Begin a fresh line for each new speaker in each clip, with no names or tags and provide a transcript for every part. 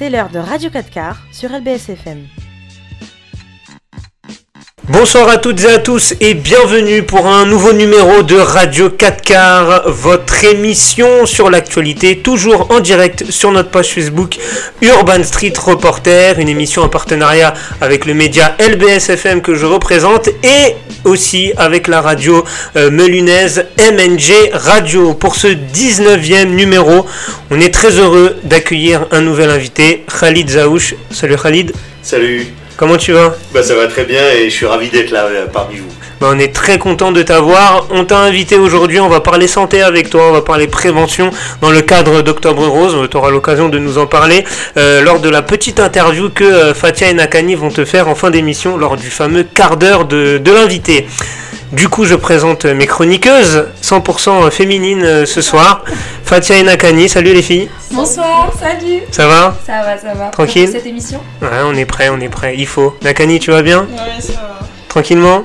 C'est l'heure de Radio 4 quarts sur LBSFM.
Bonsoir à toutes et à tous et bienvenue pour un nouveau numéro de Radio 4 quarts, votre émission sur l'actualité, toujours en direct sur notre page Facebook Urban Street Reporter, une émission en partenariat avec le média LBSFM que je représente et aussi avec la radio euh, melunaise MNG Radio. Pour ce 19e numéro, on est très heureux d'accueillir un nouvel invité, Khalid Zaouch. Salut Khalid.
Salut.
Comment tu vas?
Bah ça va très bien et je suis ravi d'être là euh, parmi vous.
Bah, on est très content de t'avoir. On t'a invité aujourd'hui, on va parler santé avec toi, on va parler prévention dans le cadre d'Octobre Rose. Tu auras l'occasion de nous en parler euh, lors de la petite interview que euh, Fatia et Nakani vont te faire en fin d'émission lors du fameux quart d'heure de, de l'invité. Du coup, je présente mes chroniqueuses 100% féminines euh, ce soir. Fatia et Nakani, salut les filles.
Bonsoir, salut.
Ça va
Ça va, ça va.
Tranquille
Pour cette émission
Ouais, on est prêt, on est prêt. Il faut. Nakani, tu vas bien
Ouais, ça va.
Tranquillement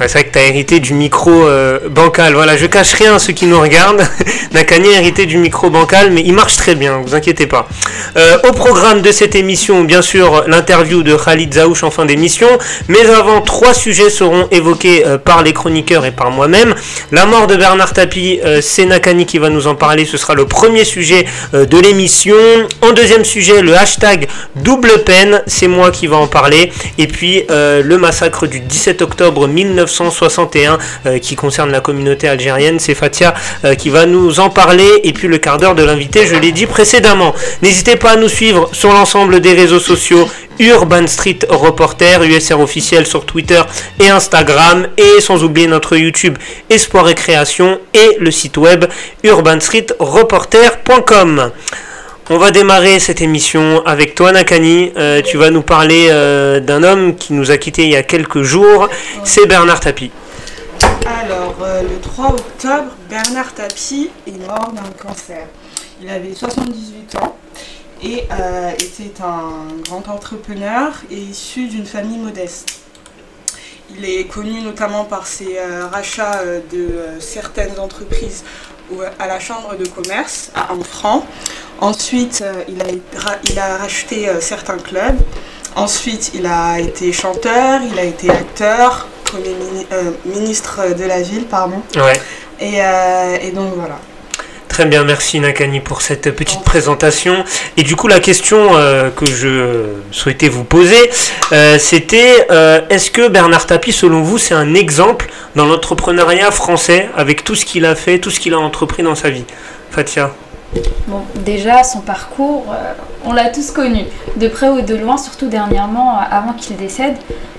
C'est vrai que tu as hérité du micro euh, bancal. Voilà, je cache rien à ceux qui nous regardent. Nakani a hérité du micro bancal, mais il marche très bien, vous inquiétez pas. Euh, au programme de cette émission, bien sûr, l'interview de Khalid Zaouch en fin d'émission. Mais avant, trois sujets seront évoqués euh, par les chroniqueurs et par moi-même. La mort de Bernard Tapie, c'est Nakani qui va nous en parler. Ce sera le premier sujet de l'émission. En deuxième sujet, le hashtag double peine, c'est moi qui va en parler. Et puis, le massacre du 17 octobre 1961 euh, qui concerne la communauté algérienne, c'est Fatia euh, qui va nous en parler. Et puis, le quart d'heure de l'invité, je l'ai dit précédemment. N'hésitez pas à nous suivre sur l'ensemble des réseaux sociaux. Urban Street Reporter, USR officiel sur Twitter et Instagram, et sans oublier notre YouTube Espoir et Création et le site web urbanstreetreporter.com. On va démarrer cette émission avec toi Nakani. Euh, tu vas nous parler euh, d'un homme qui nous a quittés il y a quelques jours. C'est Bernard Tapie.
Alors, euh, le 3 octobre, Bernard Tapie est mort d'un cancer. Il avait 78 ans et était un grand entrepreneur et issu d'une famille modeste. Il est connu notamment par ses rachats de certaines entreprises à la chambre de commerce à Franc. Ensuite, euh, il, a, ra- il a racheté euh, certains clubs. Ensuite, il a été chanteur, il a été acteur, premier mini- euh, ministre de la ville, pardon.
Ouais.
Et, euh, et donc voilà.
Très bien, merci Nakani pour cette petite présentation. Et du coup, la question euh, que je souhaitais vous poser, euh, c'était euh, est-ce que Bernard Tapie, selon vous, c'est un exemple dans l'entrepreneuriat français avec tout ce qu'il a fait, tout ce qu'il a entrepris dans sa vie? Fatia
Bon, déjà, son parcours, on l'a tous connu. De près ou de loin, surtout dernièrement, avant qu'il décède,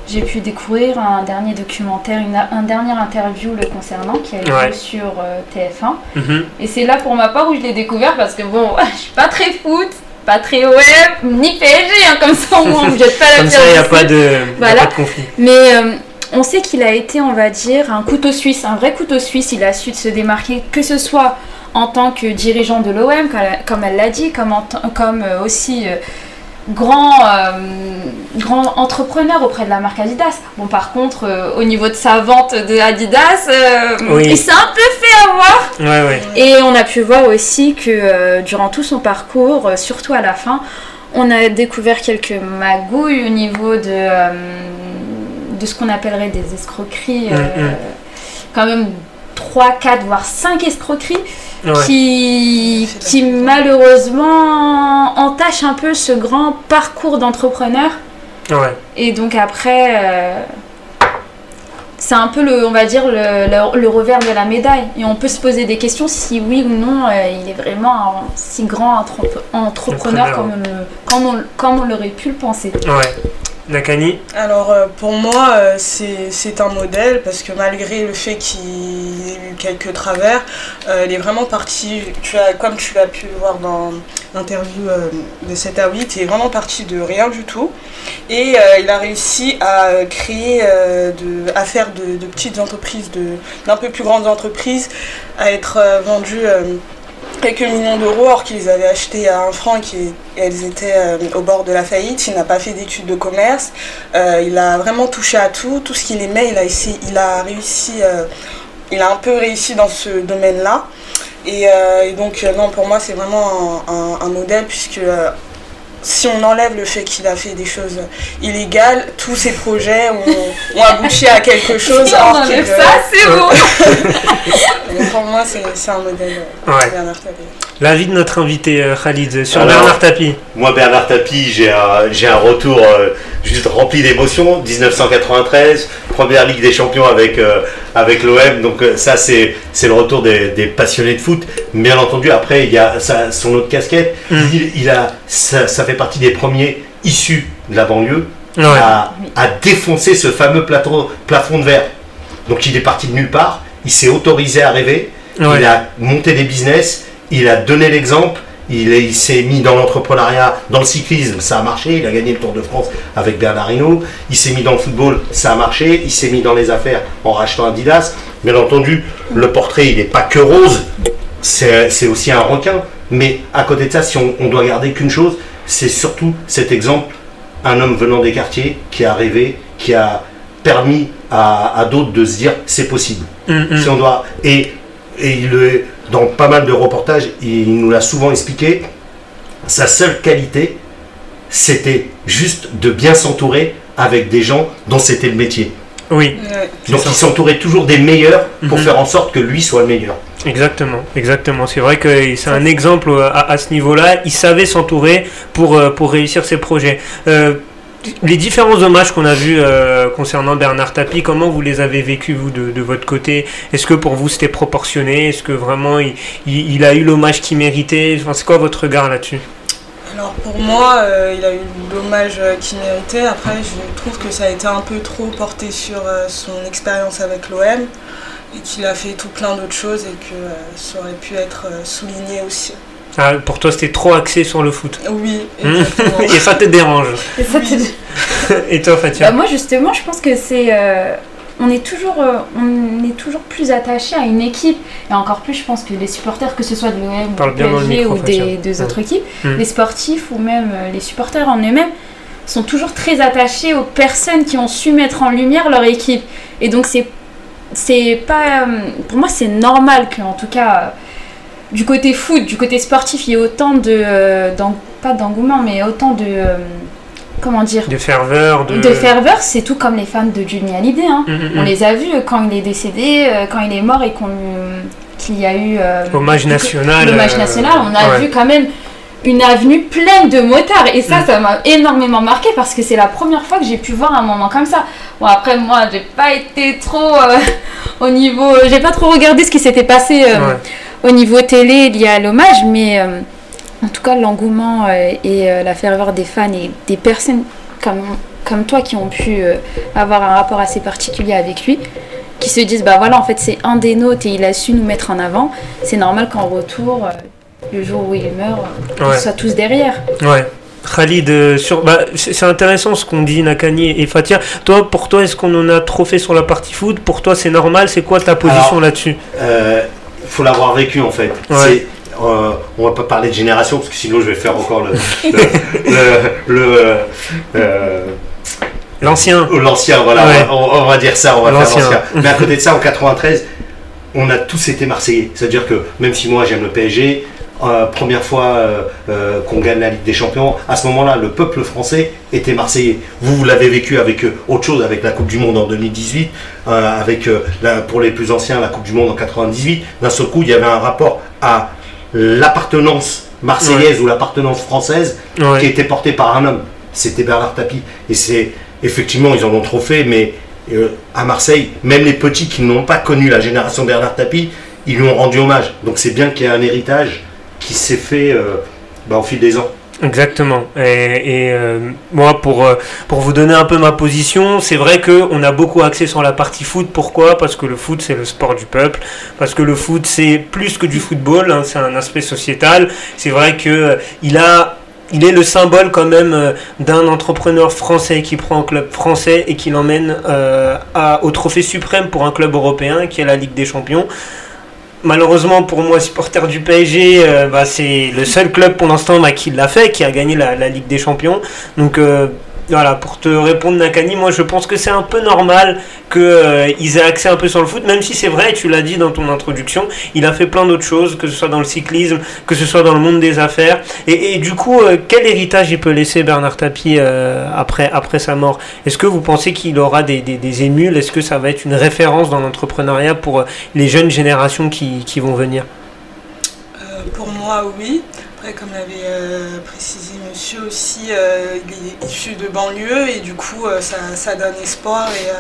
j'ai pu découvrir un dernier documentaire, une, un dernier interview le concernant qui a eu
Ouais.
lieu sur euh, TF1.
Mhm.
Et c'est là pour ma part où je l'ai découvert parce que bon, je suis pas très foot, pas très OM, ni PSG, hein, comme ça on me jette pas la
Comme ça, il n'y a, pas de, a pas de conflit.
Mais euh, on sait qu'il a été, on va dire, un couteau suisse, un vrai couteau suisse. Il a su se démarquer, que ce soit en tant que dirigeant de l'OM, comme elle- l'a dit, comme, en comme euh, aussi grand, euh, grand entrepreneur auprès de la marque Adidas. Bon, par contre, euh, au niveau de sa vente de Adidas, euh,
Oui.
il s'est un peu fait avoir.
Ouais, ouais.
Et on a pu voir aussi que durant tout son parcours, surtout à la fin, on a découvert quelques magouilles au niveau de, de ce qu'on appellerait des escroqueries.
Mm, mm.
Quand même 3, 4, voire 5 escroqueries
Ouais.
qui, qui malheureusement entachent un peu ce grand parcours d'entrepreneur.
Ouais.
Et donc après, euh, c'est un peu le, on va dire, le, le- le revers de la médaille. Et on peut se poser des questions si oui ou non euh, il est vraiment un si grand entrep- entrepreneur
Entrepreneur,
comme on, comme on- comme on l'aurait pu le penser.
Ouais. Nakani
Alors euh, pour moi, euh, c'est un modèle parce que malgré le fait qu'il ait eu quelques travers, euh, il est vraiment parti, tu comme tu l'as pu voir dans l'interview de 7 à 8, il est vraiment parti de rien du tout. Et il a réussi à créer, de, à faire de, petites entreprises, d'un peu plus grandes entreprises, à être vendues euh, quelques millions d'euros alors qu'ils avaient acheté à un franc et elles étaient euh, au bord de la faillite. Il n'a pas fait d'études de commerce. Euh, il a vraiment touché à tout. Tout ce qu'il aimait, il a, réussi, euh, il a un peu réussi dans ce domaine-là. Et, donc, non, pour moi, c'est vraiment un, modèle puisque si on enlève le fait qu'il a fait des choses illégales, tous ses projets ont, ont abouti à quelque chose.
Si on enlève ça, c'est bon.
pour moi, c'est un modèle euh,
Ouais.
Bernard Tapie.
L'avis de notre invité euh, Khalid sur
Alors,
Bernard Tapie.
Moi, Bernard Tapie, j'ai un, j'ai un retour euh, juste rempli d'émotions. 1993, première Ligue des Champions avec, euh, avec l'OM. Donc, euh, ça, c'est c'est le retour des, des passionnés de foot. Bien entendu, après, il y a sa- son autre casquette.
Mm.
Il, il a, ça, ça fait partie des premiers issus de la banlieue
Ouais.
à, à défoncer ce fameux plateau, plafond de verre. Donc, il est parti de nulle part. Il s'est autorisé à rêver.
Ouais.
Il a monté des business, il a donné l'exemple, il, est- il s'est mis dans l'entrepreneuriat, dans le cyclisme, ça a marché, il a gagné le Tour de France avec Bernard Hinault, il s'est mis dans le football, ça a marché, il s'est mis dans les affaires en rachetant Adidas. Bien entendu, le portrait, il n'est pas que rose, c'est c'est aussi un requin. Mais à côté de ça, si on, on doit garder qu'une chose, c'est surtout cet exemple, un homme venant des quartiers qui a rêvé, qui a permis à, à d'autres de se dire c'est possible.
Hum, hum.
Si on doit et, et il dans pas mal de reportages, il nous l'a souvent expliqué. Sa seule qualité, c'était juste de bien s'entourer avec des gens dont c'était le métier.
Oui.
Donc
ça.
il s'entourait toujours des meilleurs pour
Mhm.
faire en sorte que lui soit le meilleur.
exactement, exactement. C'est vrai que c'est un exemple euh, à, à ce niveau-là. Il savait s'entourer pour, euh, pour réussir ses projets. Euh, les différents hommages qu'on a vus euh, concernant Bernard Tapie, comment vous les avez vécus, vous, de, de votre côté? Est-ce que pour vous c'était proportionné? Est-ce que vraiment il, il- il a eu l'hommage qu'il méritait? Enfin, C'est quoi votre regard là-dessus?
Alors pour moi, euh, il a eu l'hommage qu'il méritait. Après, je trouve que ça a été un peu trop porté sur euh, son expérience avec l'OM et qu'il a fait tout plein d'autres choses et que euh, ça aurait pu être euh, souligné aussi.
Ah, Pour toi c'était trop axé sur le foot.
Oui, exactement.
Et ça te dérange
Et ça, t'es-
Et toi Fatia
Bah, moi justement, je pense que c'est, euh, on est toujours, euh, on est toujours plus attaché à une équipe et encore plus, je pense que les supporters, que ce soit de l'OM ou PSG ou des
Ouais.
autres équipes,
Mm.
les sportifs ou même euh, les supporters en eux-mêmes sont toujours très attachés aux personnes qui ont su mettre en lumière leur équipe. Et donc c'est, c'est pas, euh, pour moi c'est normal qu'en tout cas du côté foot, du côté sportif, il y ait autant de, euh, pas d'engouement, mais autant de, euh, comment dire,
De ferveur, de...
de ferveur, c'est tout comme les fans de Johnny Hallyday. Hein.
Hum, hum,
On
hum.
les a vus quand il est décédé, euh, quand il est mort et qu'on, qu'il y a eu euh,
Hommage national.
l'hommage
euh,
national. On a
ouais.
vu quand même une avenue pleine de motards et ça,
Mm.
ça m'a énormément marqué parce que c'est la première fois que j'ai pu voir un moment comme ça. Bon après moi, j'ai pas été trop euh, au niveau, j'ai pas trop regardé ce qui s'était passé euh,
Ouais.
au niveau télé lié à l'hommage, mais euh, en tout cas l'engouement euh, et euh, la ferveur des fans et des personnes comme, comme toi qui ont pu euh, avoir un rapport assez particulier avec lui, qui se disent bah voilà en fait c'est un des nôtres et il a su nous mettre en avant, c'est normal qu'en retour, euh, le jour où il meurt, euh,
Ouais.
ils soient tous derrière.
Ouais. Khalid, euh, sur, bah, c'est intéressant ce qu'ont dit Nakani et Fatia. Toi, pour toi, est-ce qu'on en a trop fait sur la partie foot? Pour toi, c'est normal? C'est quoi ta position
Alors,
là-dessus?
Euh, faut l'avoir vécu en fait.
Ouais.
Euh, on va pas parler de génération parce que sinon je vais faire encore le le, le- le, euh, euh,
L'ancien.
l'ancien voilà
Ouais.
on, va, on va dire ça on va faire
L'ancien.
l'ancien. Mais à côté de ça en 93 on a tous été marseillais. C'est-à-dire que même si moi j'aime le PSG euh, première fois euh, euh, qu'on gagne la Ligue des Champions, à ce moment-là, le peuple français était marseillais. Vous, vous l'avez vécu avec euh, autre chose, avec la Coupe du Monde en 2018, euh, avec euh, la- pour les plus anciens la Coupe du Monde en 98. D'un seul coup, il y avait un rapport à l'appartenance marseillaise ou l'appartenance française
Ouais.
qui était porté par un homme. C'était Bernard Tapie. Et c'est effectivement, ils en ont trop fait, mais euh, à Marseille, même les petits qui n'ont pas connu la génération Bernard Tapie, ils lui ont rendu hommage. Donc c'est bien qu'il y ait un héritage qui s'est fait euh, bah, au fil des ans.
Exactement. Et, et, euh, moi, pour, euh, pour vous donner un peu ma position, c'est vrai qu'on a beaucoup axé sur la partie foot. Pourquoi? Parce que le foot, c'est le sport du peuple. Parce que le foot, c'est plus que du football. hein, c'est un aspect sociétal. C'est vrai que euh, il a... Il est le symbole quand même euh, d'un entrepreneur français qui prend un club français et qui l'emmène euh, à- au trophée suprême pour un club européen qui est la Ligue des Champions. Malheureusement pour moi, supporter du PSG, euh, bah, c'est le seul club pour l'instant bah, qui l'a fait, qui a gagné la, Ligue des Champions. Euh, voilà, pour te répondre Nakani, moi je pense que c'est un peu normal qu'ils euh, aient accès un peu sur le foot, même si c'est vrai, tu l'as dit dans ton introduction, il a fait plein d'autres choses, que ce soit dans le cyclisme, que ce soit dans le monde des affaires. Et, du coup, euh, quel héritage il peut laisser Bernard Tapie euh, après, après sa mort? Est-ce que vous pensez qu'il aura des, des, émules? Est-ce que ça va être une référence dans l'entrepreneuriat pour les jeunes générations qui, qui vont venir?
Pour moi, oui comme l'avait euh, précisé monsieur aussi, euh, il est issu de banlieue et du coup euh, ça, donne espoir et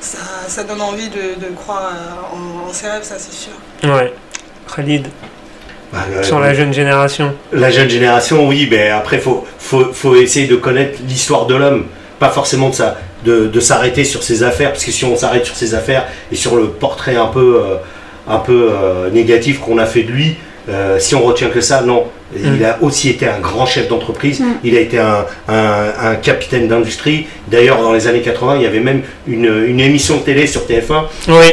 ça, donne envie de, croire en, ses rêves, ça c'est sûr.
Ouais. Khalid bah, sur la jeune génération.
La jeune génération, oui, mais après, il faut, faut, essayer de connaître l'histoire de l'homme, pas forcément de, ça, de, s'arrêter sur ses affaires, parce que si on s'arrête sur ses affaires et sur le portrait un peu, un peu négatif qu'on a fait de lui, si on retient que ça, non. Il mm. a aussi été un grand chef d'entreprise, mm. il a été un, un, capitaine d'industrie. D'ailleurs, dans les années 80, il y avait même une, une émission de télé sur TF1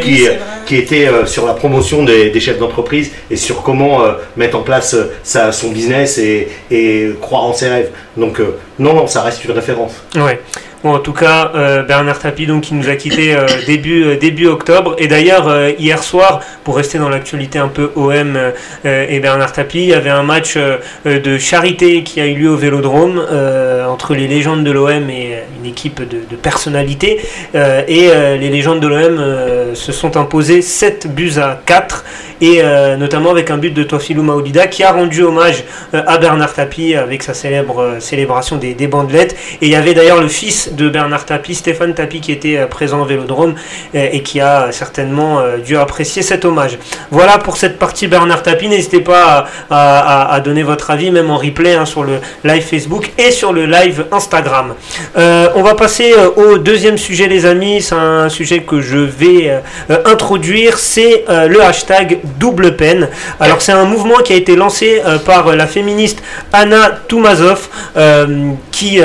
qui, qui, était euh, sur la promotion des, des chefs d'entreprise et sur comment euh, mettre en place euh, sa, son business et, et, croire en ses rêves. Donc, non, non, ça reste une référence.
Ouais. Bon, en tout cas, euh, Bernard Tapie, donc, qui nous a quitté euh, début, euh, début octobre. Et d'ailleurs, hier soir, pour rester dans l'actualité un peu OM et Bernard Tapie, il y avait un match de charité qui a eu lieu au Vélodrome entre les légendes de l'OM et une équipe de, personnalités. et les légendes de l'OM se sont imposées 7 buts à 4 et notamment avec un but de Toafilou Maoulida qui a rendu hommage à Bernard Tapie avec sa célèbre célébration des, des bandelettes. Et il y avait d'ailleurs le fils de Bernard Tapie, Stéphane Tapie, qui était euh, présent au Vélodrome euh, et qui a certainement euh, dû apprécier cet hommage. Voilà pour cette partie Bernard Tapie. N'hésitez pas à, donner votre avis, même en replay, hein, sur le live Facebook et sur le live Instagram. on va passer au deuxième sujet, les amis. C'est un sujet que je vais introduire. C'est le hashtag double peine. Alors, c'est un mouvement qui a été lancé par la féministe Anna Toumazov, qui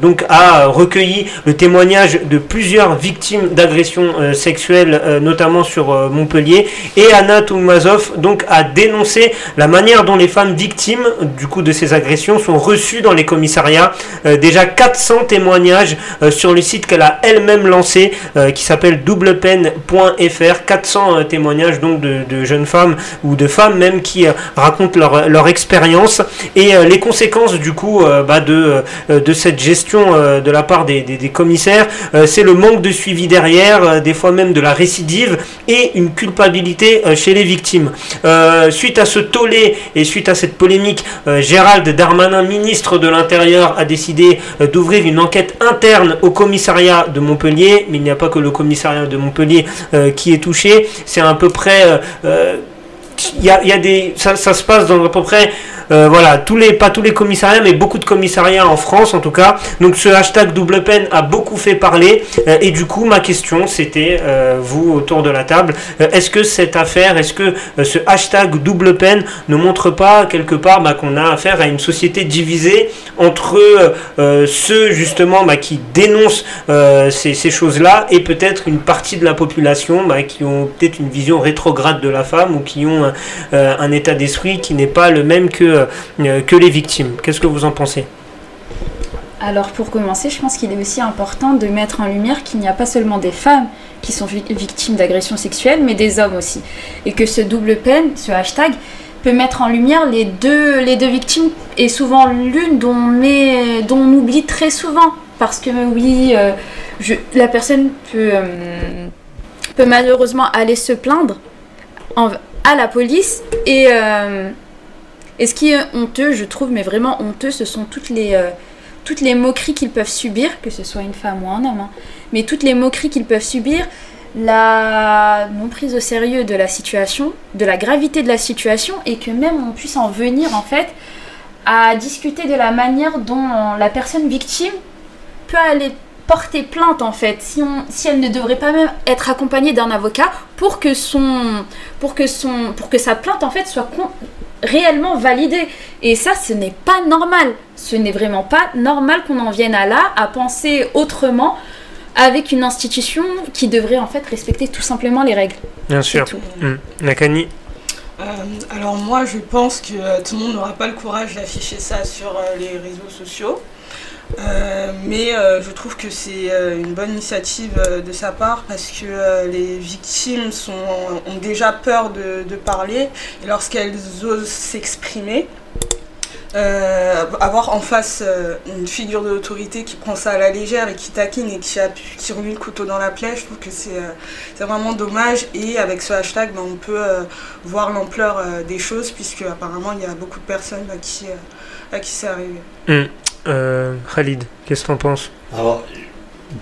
donc a recueilli le témoignage de plusieurs victimes d'agressions euh, sexuelles, euh, notamment sur euh, Montpellier. Et Anna Toumazov donc a dénoncé la manière dont les femmes victimes du coup de ces agressions sont reçues dans les commissariats. déjà 400 témoignages sur le site qu'elle a elle-même lancé, qui s'appelle doublepeine.fr. 400 témoignages donc de, jeunes femmes ou de femmes même qui racontent leur, leur expérience et les conséquences du coup bah, de, de cette gestion de la part des, commissaires, euh, c'est le manque de suivi derrière, euh, des fois même de la récidive et une culpabilité euh, chez les victimes. suite à ce tollé et suite à cette polémique, Gérald Darmanin, ministre de l'Intérieur, a décidé d'ouvrir une enquête interne au commissariat de Montpellier, mais il n'y a pas que le commissariat de Montpellier qui est touché, c'est à peu près... il y a, des, ça, se passe dans à peu près euh, voilà, tous les, pas tous les commissariats, mais beaucoup de commissariats en France en tout cas. Donc ce hashtag double peine a beaucoup fait parler. Euh, et du coup, ma question, c'était, euh, vous autour de la table, est-ce que cette affaire, est-ce que ce hashtag double peine ne montre pas quelque part bah, qu'on a affaire à une société divisée entre ceux justement bah, qui dénoncent ces, ces choses-là et peut-être une partie de la population bah, qui ont peut-être une vision rétrograde de la femme ou qui ont un état d'esprit qui n'est pas le même que euh, que les victimes. Qu'est-ce que vous en pensez?
Alors pour commencer, je pense qu'il est aussi important de mettre en lumière qu'il n'y a pas seulement des femmes qui sont victimes d'agressions sexuelles, mais des hommes aussi. Et que ce double peine, ce hashtag, peut mettre en lumière les deux, les deux victimes, et souvent l'une dont, on oublie très souvent. Parce que oui, euh, la personne peut, euh, peut malheureusement aller se plaindre la police et... Et ce qui est honteux, je trouve, mais vraiment honteux, ce sont toutes les, euh, toutes les moqueries qu'ils peuvent subir, que ce soit une femme ou un homme, hein. mais toutes les moqueries qu'ils peuvent subir, la non prise au sérieux de la situation, de la gravité de la situation, et que même on puisse en venir en fait à discuter de la manière dont la personne victime peut aller porter plainte en fait, si, on, si elle ne devrait pas même être accompagnée d'un avocat pour que son, pour que son, pour que sa plainte en fait soit réellement validée. Et ça, ce n'est pas normal. Ce n'est vraiment pas normal qu'on en vienne à là, à penser autrement avec une institution qui devrait en fait respecter tout simplement les règles.
Bien sûr. Mmh. Nakani
euh, alors moi je pense que euh, tout le monde n'aura pas le courage d'afficher ça sur euh, les réseaux sociaux. Euh, mais euh, je trouve que c'est euh, une bonne initiative de sa part parce que les victimes ont déjà peur de, de parler et lorsqu'elles osent s'exprimer, avoir en face une figure d'autorité qui prend ça à la légère et qui taquine et qui, remet le couteau dans la plaie, je trouve que c'est vraiment dommage. Et avec ce hashtag, ben, on peut voir l'ampleur des choses puisque apparemment il y a beaucoup de personnes à qui, c'est arrivé.
Mmh. Euh, Khalid, qu'est-ce que t'en penses
Alors,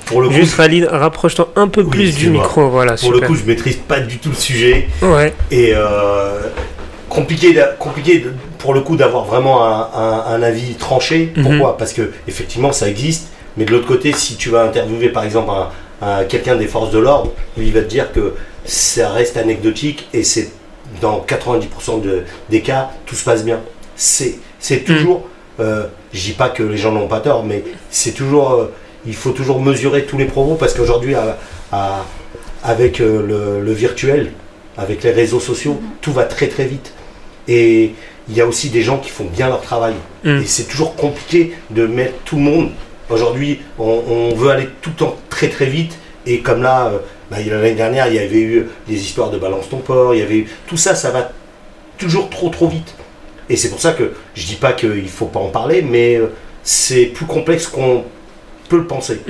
pour le coup,
Juste Khalid, rapproche-toi un peu
Oui,
plus du micro, voilà.
pour le coup, je maîtrise pas du tout le sujet.
Ouais.
Et euh, compliqué, compliqué pour le coup d'avoir vraiment un, un- un avis tranché.
Mhm.
Pourquoi? Parce que effectivement ça existe, mais de l'autre côté, si tu vas interviewer par exemple un, un- quelqu'un des forces de l'ordre, lui il va te dire que ça reste anecdotique et c'est dans 90% de- des cas tout se passe bien. C'est c'est toujours, euh, je dis pas que les gens n'ont pas tort, mais c'est toujours, euh, il faut toujours mesurer tous les propos parce qu'aujourd'hui à- à- avec euh, le, le virtuel, avec les réseaux sociaux, tout va très très vite. Et il y a aussi des gens qui font bien leur travail.
Mm.
Et c'est toujours compliqué de mettre tout le monde. Aujourd'hui, on, on veut aller tout le temps très très vite. Et comme là, euh, bah, il y a- l'année dernière, il y avait eu des histoires de balance ton port. Il y avait eu, tout ça, ça va toujours trop trop vite. Et c'est pour ça que je dis pas qu'il faut pas en parler, mais euh, c'est plus complexe qu'on peut le penser.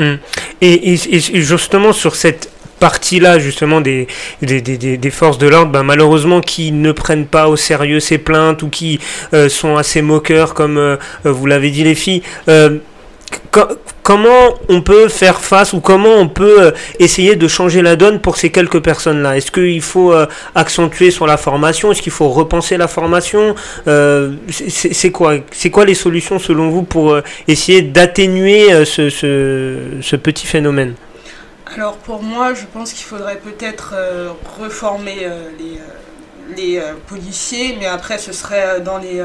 Et, et- justement sur cette partie-là justement des, des, des- des- forces de l'ordre, ben, malheureusement qui ne prennent pas au sérieux ces plaintes ou qui euh, sont assez moqueurs comme euh, vous l'avez dit les filles. euh, comment on peut faire face ou comment on peut euh, essayer de changer la donne pour ces quelques personnes-là? Est-ce qu'il faut euh, accentuer sur la formation? Est-ce qu'il faut repenser la formation? Euh, c'est- quoi? Les solutions selon vous pour essayer d'atténuer ce, petit phénomène?
Alors pour moi, je pense qu'il faudrait peut-être reformer les, policiers, mais après ce serait dans les,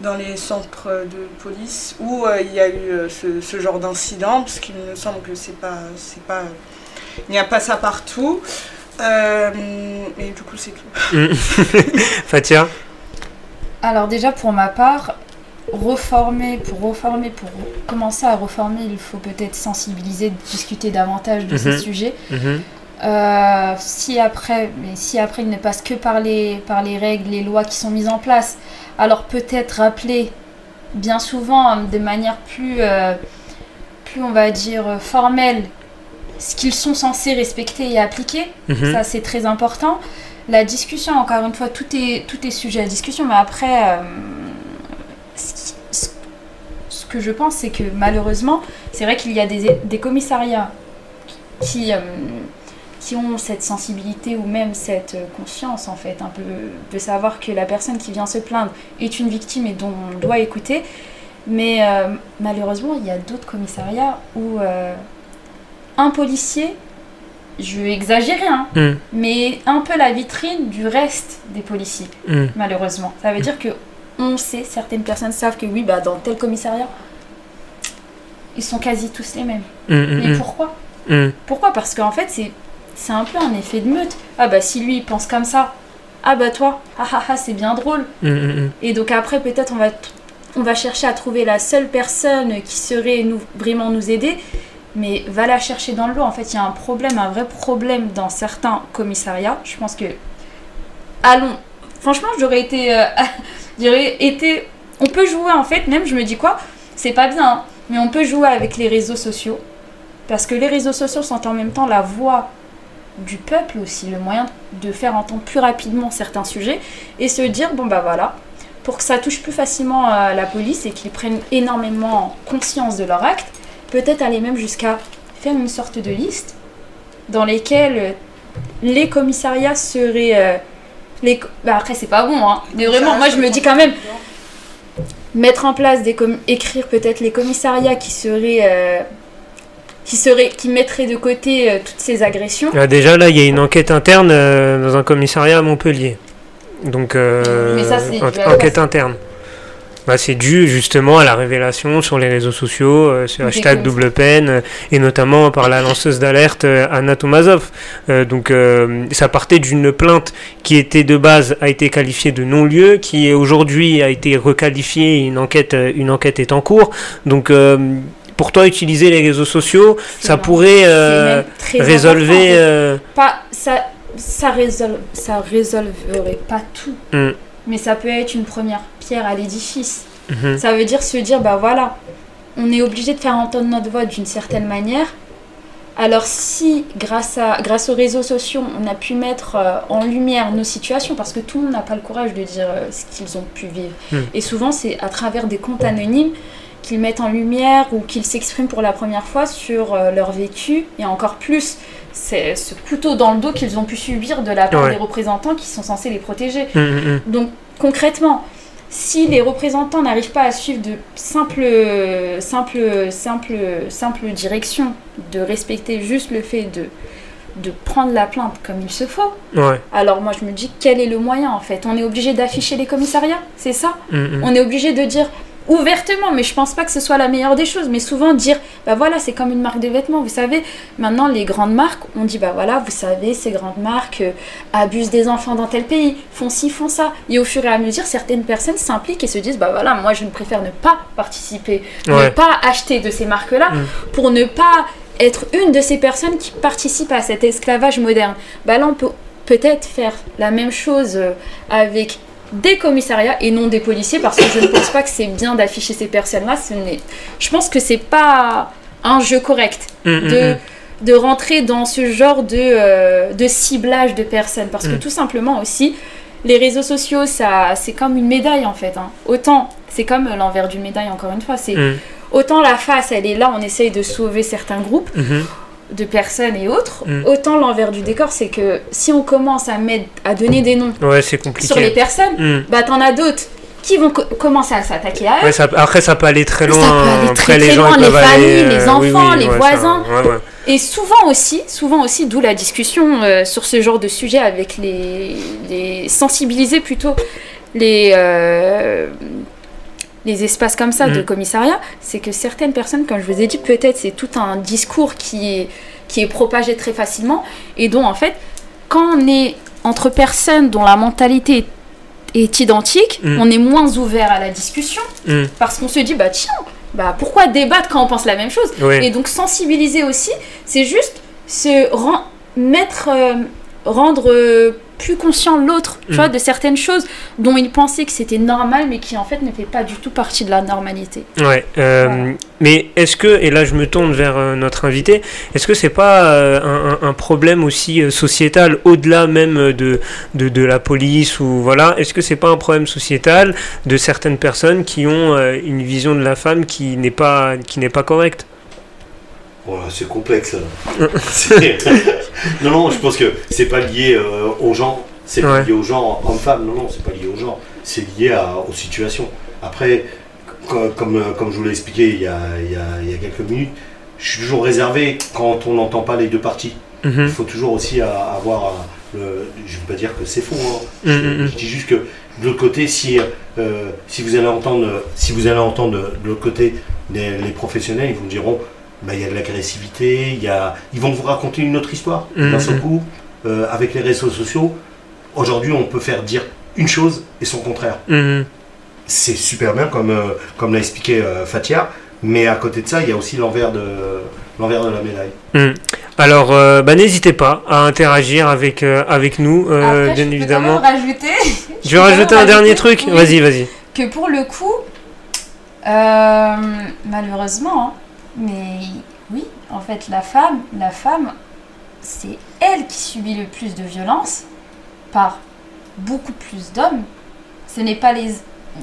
dans les centres de police où euh, il y a eu euh, ce, ce genre d'incident, parce qu'il me semble que c'est pas, c'est pas, il n'y a pas ça partout. Euh, et du coup, c'est tout.
Fatia?
Alors déjà pour ma part, reformer, pour reformer, pour commencer à reformer, il faut peut-être sensibiliser, discuter davantage de ces
Mhm.
sujets.
Mhm.
Euh, si après, mais si après il ne passe que par les, par les règles, les lois qui sont mises en place, alors peut-être rappeler bien souvent hein, de manière plus, euh, plus on va dire euh, formelle ce qu'ils sont censés respecter et appliquer.
Mhm.
Ça, c'est très important. La discussion, encore une fois, tout est, tout est sujet à discussion, mais après, euh, ce, qui- ce- ce que je pense, c'est que malheureusement, c'est vrai qu'il y a des, des commissariats qui, qui ont cette sensibilité ou même cette euh, conscience, en fait, un peu de savoir que la personne qui vient se plaindre est une victime et dont on doit écouter. Mais euh, malheureusement, il y a d'autres commissariats où euh, un policier, je vais exagérer, hein,
Mm.
mais un peu la vitrine du reste des policiers,
Mm.
malheureusement. Ça veut dire que on sait, certaines personnes savent que oui, bah, dans tel commissariat, ils sont quasi tous les mêmes.
Mm, mm,
Mais
mm,
pourquoi?
Mm.
Pourquoi? Parce qu'en fait, c'est, c'est un peu un effet de meute. Ah bah si lui il pense comme ça, ah bah toi, ah ah ah, c'est bien drôle.
Mm, mm, mm.
Et donc après, peut-être on va, on va chercher à trouver la seule personne qui saurait nous, vraiment nous aider. Mais va la chercher dans le lot. En fait, il y a un problème, un vrai problème dans certains commissariats. Je pense que. Allons. Franchement, j'aurais été. euh, j'aurais été. On peut jouer en fait, même je me dis quoi? C'est pas bien, hein, mais on peut jouer avec les réseaux sociaux. Parce que les réseaux sociaux sont en même temps la voix du peuple aussi, le moyen de faire entendre plus rapidement certains sujets et se dire bon bah voilà, pour que ça touche plus facilement à la police et qu'ils prennent énormément conscience de leur acte, peut-être aller même jusqu'à faire une sorte de liste dans lesquelles euh, les commissariats seraient euh, les bah après c'est pas bon hein, mais vraiment moi je me dis quand même mettre en place des écrire peut-être les commissariats qui seraient euh, qui seraient qui mettraient de côté euh, toutes ces agressions
Ah, déjà là, il y a une enquête interne euh, dans un commissariat à Montpellier. Donc, euh,
Mais ça, c'est
en- enquête
quoi,
interne. Bah, c'est dû justement à la révélation sur les réseaux sociaux, euh, sur hashtag double peine, euh, et notamment par la lanceuse d'alerte euh, Anna Tomazov. Euh, donc euh, ça partait d'une plainte qui était de base a été qualifiée de non-lieu, qui aujourd'hui a été requalifiée, une enquête, une enquête est en cours. Donc pour toi, utiliser les réseaux sociaux, ça pourrait euh, résolver. euh,
pas ça ça résolve ça résolverait pas tout
Mm.
mais ça peut être une première pierre à l'édifice
mhm,
ça veut dire se dire bah voilà on est obligé de faire entendre notre voix d'une certaine manière alors si grâce à grâce aux réseaux sociaux on a pu mettre euh, en lumière nos situations parce que tout le monde n'a pas le courage de dire euh, ce qu'ils ont pu vivre
Mm.
et souvent c'est à travers des comptes anonymes qu'ils mettent en lumière ou qu'ils s'expriment pour la première fois sur euh, leur vécu et encore plus c'est ce couteau dans le dos qu'ils ont pu subir de la part
Ouais.
des représentants qui sont censés les protéger.
mhm, mhm.
Donc concrètement, si les représentants n'arrivent pas à suivre de simples, simples, simples, simples directions, de respecter juste le fait de, de prendre la plainte comme il se faut,
Ouais.
alors moi je me dis quel est le moyen en fait? On est obligé d'afficher les commissariats, c'est ça? On est obligé de dire ouvertement, mais je pense pas que ce soit la meilleure des choses, mais souvent dire, bah voilà, c'est comme une marque de vêtements, vous savez, maintenant les grandes marques, on dit, bah voilà, vous savez, ces grandes marques euh, abusent des enfants dans tel pays, font ci, font ça, et au fur et à mesure, certaines personnes s'impliquent et se disent, bah voilà, moi je ne préfère ne pas participer, ne pas acheter de ces marques-là,
Mm.
pour ne pas être une de ces personnes qui participent à cet esclavage moderne. Bah là, on peut peut-être faire la même chose euh, avec des commissariats et non des policiers parce que je ne pense pas que c'est bien d'afficher ces personnes-là. Je pense que c'est pas un jeu correct
Mhm,
de,
mhm.
de rentrer dans ce genre de, euh, de ciblage de personnes parce que
Mm.
tout simplement aussi les réseaux sociaux ça c'est comme une médaille en fait hein. autant c'est comme l'envers d'une médaille encore une fois c'est autant la face elle est là on essaye de sauver certains groupes
mhm.
De personnes et autres
Mm.
autant l'envers du décor c'est que si on commence à mettre à donner des noms
Ouais,
sur les personnes
Mhm.
bah t'en as d'autres qui vont co- commencer à s'attaquer à eux
Ouais, ça- après, ça peut aller très
Ça
loin.
peut aller
Après,
très,
les gens,
loin, les familles,
aller,
les
euh, oui,
enfants,
oui,
les
ouais,
voisins.
ouais.
Et souvent aussi, souvent aussi, d'où la discussion euh, sur ce genre de sujet avec les, les sensibiliser plutôt les euh, les espaces comme ça de
Mhm.
commissariat, c'est que certaines personnes, comme je vous ai dit, peut-être c'est tout un discours qui est qui est propagé très facilement et dont en fait, quand on est entre personnes dont la mentalité est identique,
Mhm.
on est moins ouvert à la discussion
Mhm.
parce qu'on se dit bah tiens, bah pourquoi débattre quand on pense la même chose? Et donc sensibiliser aussi, c'est juste se ren- mettre, euh, rendre euh, plus conscient l'autre, tu
Mm.
vois, de certaines choses dont il pensait que c'était normal, mais qui en fait ne fait pas du tout partie de la normalité.
Ouais, euh,
Voilà.
mais est-ce que, et là je me tourne vers euh, notre invité, est-ce que c'est pas un, problème aussi sociétal au-delà même de, de, de la police ou voilà, est-ce que c'est pas un problème sociétal de certaines personnes qui ont une vision de la femme qui n'est pas qui n'est pas correcte?
Voilà, c'est complexe. non, non, je pense que c'est pas lié euh, aux gens. C'est pas
Ouais.
lié aux gens homme-femme. Non, non, c'est pas lié aux gens. C'est lié à- aux situations. Après, co- comme, euh, comme je vous l'ai expliqué il y, a, il, y a, il y a quelques minutes, je suis toujours réservé quand on n'entend pas les deux parties. Il
Mhm.
faut toujours aussi euh, avoir. le, je ne veux pas dire que c'est faux. hein.
Mhm,
Je,
mhm.
je dis juste que de l'autre côté, si, euh, si vous allez entendre, si vous allez entendre de l'autre côté les, les professionnels, ils vous diront bah, il y a de l'agressivité, il y a... ils vont vous raconter une autre histoire.
Mhm.
D'un seul coup, euh, avec les réseaux sociaux, aujourd'hui, on peut faire dire une chose et son contraire.
Mhm.
C'est super bien, comme, euh, comme l'a expliqué euh, Fatia, mais à côté de ça, il y a aussi l'envers de, l'envers de la médaille.
Mhm. Alors, euh, bah, n'hésitez pas à interagir avec, euh, avec nous, euh,
Après,
bien
je
évidemment.
rajouter,
Je vais rajouter un dernier truc.
oui.
Vas-y, vas-y.
que pour le coup, euh, malheureusement, hein, mais oui, en fait, la femme, la femme, c'est elle qui subit le plus de violence par beaucoup plus d'hommes. Ce n'est pas les,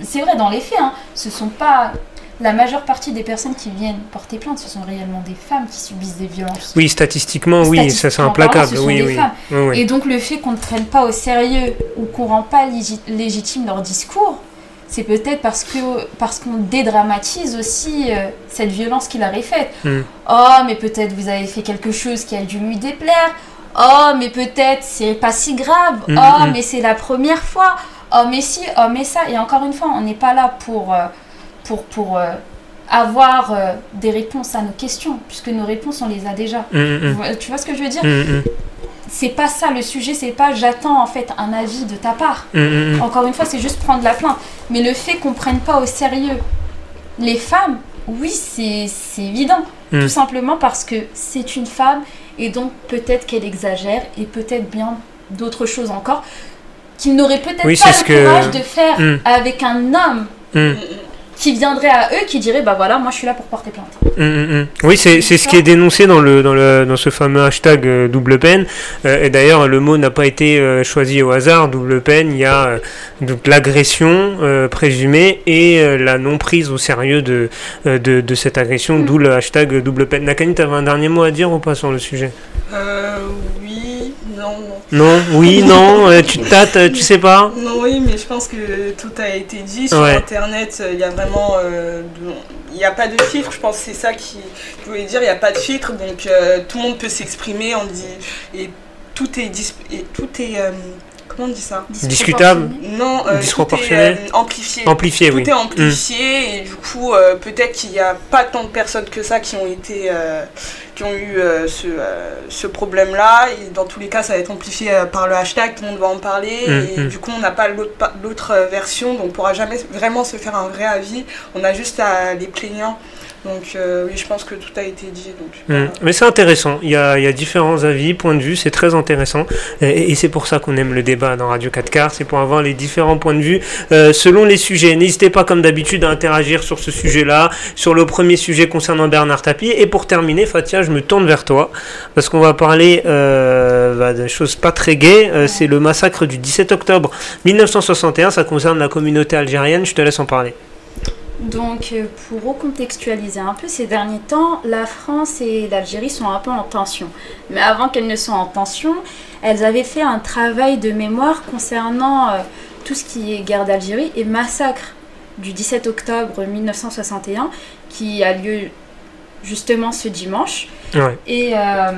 c'est vrai dans les faits, hein, ce sont pas la majeure partie des personnes qui viennent porter plainte, ce sont réellement des femmes qui subissent des violences.
Oui, statistiquement, oui, ça c'est implacable.
parlant, ce sont
Oui,
des
oui.
femmes. Et donc le fait qu'on ne prenne pas au sérieux ou qu'on rend pas légi- légitime leur discours, c'est peut-être parce que parce qu'on dédramatise aussi euh, cette violence qu'il aurait faite.
Mm.
Oh, mais peut-être vous avez fait quelque chose qui a dû lui déplaire. Oh, mais peut-être c'est pas si grave.
Mm,
oh,
mm.
mais c'est la première fois. Oh, mais si, oh, mais ça. Et encore une fois, on n'est pas là pour euh, pour pour euh, avoir des réponses à nos questions, puisque nos réponses on les a déjà. Tu vois ce que je veux dire? C'est pas ça le sujet, c'est pas j'attends en fait un avis de ta part.
Mhm, mhm.
Encore une fois, c'est juste prendre la plainte. Mais le fait qu'on prenne pas au sérieux les femmes, oui, c'est c'est évident. Tout simplement parce que c'est une femme et donc peut-être qu'elle exagère et peut-être bien d'autres choses encore qu'ils n'auraient peut-être
Oui,
pas le
que-
courage de faire avec un homme. Qui viendrait à eux, qui dirait bah voilà, moi je suis là pour porter plainte.
Mm, mm, mm. Oui, c'est c'est ce qui est dénoncé dans, le, dans, le, dans ce fameux hashtag euh, double peine. Euh, et d'ailleurs, le mot n'a pas été euh, choisi au hasard. Double peine, il y a euh, donc l'agression euh, présumée et euh, la non prise au sérieux de, euh, de, de cette agression, d'où le hashtag double peine. Nakani, tu avais un dernier mot à dire ou pas sur le sujet?
Euh, non, non.
Non Oui Non euh, Tu te tâtes euh, Tu sais pas
Non, oui, mais je pense que tout a été dit. Sur
Ouais.
Internet, il y a vraiment. euh, Il n'y a pas de filtre, je pense que c'est ça qui je voulais dire. Il n'y a pas de filtre, donc euh, tout le monde peut s'exprimer. On dit. Et tout est. dis- Et tout est comment on dit ça?
Discutable.
Non, euh, tout est
Disproportionné.
euh, amplifié.
Amplifié,
tout
oui.
est amplifié et du coup euh, peut-être qu'il n'y a pas tant de personnes que ça qui ont été euh, qui ont eu euh, ce, euh, ce problème là et dans tous les cas ça va être amplifié euh, par le hashtag tout le monde va en parler
Mm,
et
mm.
du coup on n'a pas l'autre version donc on pourra jamais vraiment se faire un vrai avis on a juste à les plaignants donc euh, oui je pense que tout a été dit donc
Mm. Mais c'est intéressant, il y, a, il y a différents avis, points de vue, c'est très intéressant. Et, et c'est pour ça qu'on aime le débat dans Radio 4 quarts, c'est pour avoir les différents points de vue euh, selon les sujets. N'hésitez pas comme d'habitude à interagir sur ce sujet-là, sur le premier sujet concernant Bernard Tapie. Et pour terminer, Fatia, je me tourne vers toi, parce qu'on va parler euh, bah, de choses pas très gaies. Euh, c'est le massacre du 17 octobre 1961, ça concerne la communauté algérienne, je te laisse en parler.
Donc, euh, pour recontextualiser un peu, ces derniers temps, la France et l'Algérie sont un peu en tension. Mais avant qu'elles ne soient en tension, elles avaient fait un travail de mémoire concernant euh, tout ce qui est guerre d'Algérie et massacre du 17 octobre 1961 qui a lieu justement ce dimanche.
Ouais.
Et euh,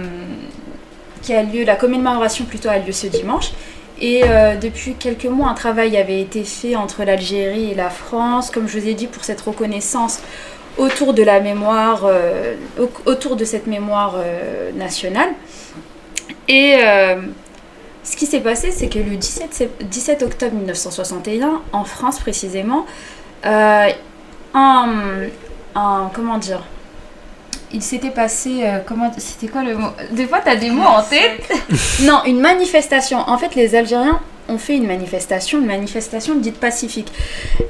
qui a lieu, la commémoration plutôt a lieu ce dimanche. Et euh, depuis quelques mois, un travail avait été fait entre l'Algérie et la France, comme je vous ai dit, pour cette reconnaissance autour de la mémoire, euh, au- autour de cette mémoire euh, nationale. Et ce qui s'est passé, c'est que le 17, sept- 17 octobre 1961, en France précisément, un- comment dire, il s'était passé, euh, comment, c'était quoi le mot? Des fois, t'as des mots en tête. Non, une manifestation. En fait, les Algériens ont fait une manifestation, une manifestation dite pacifique.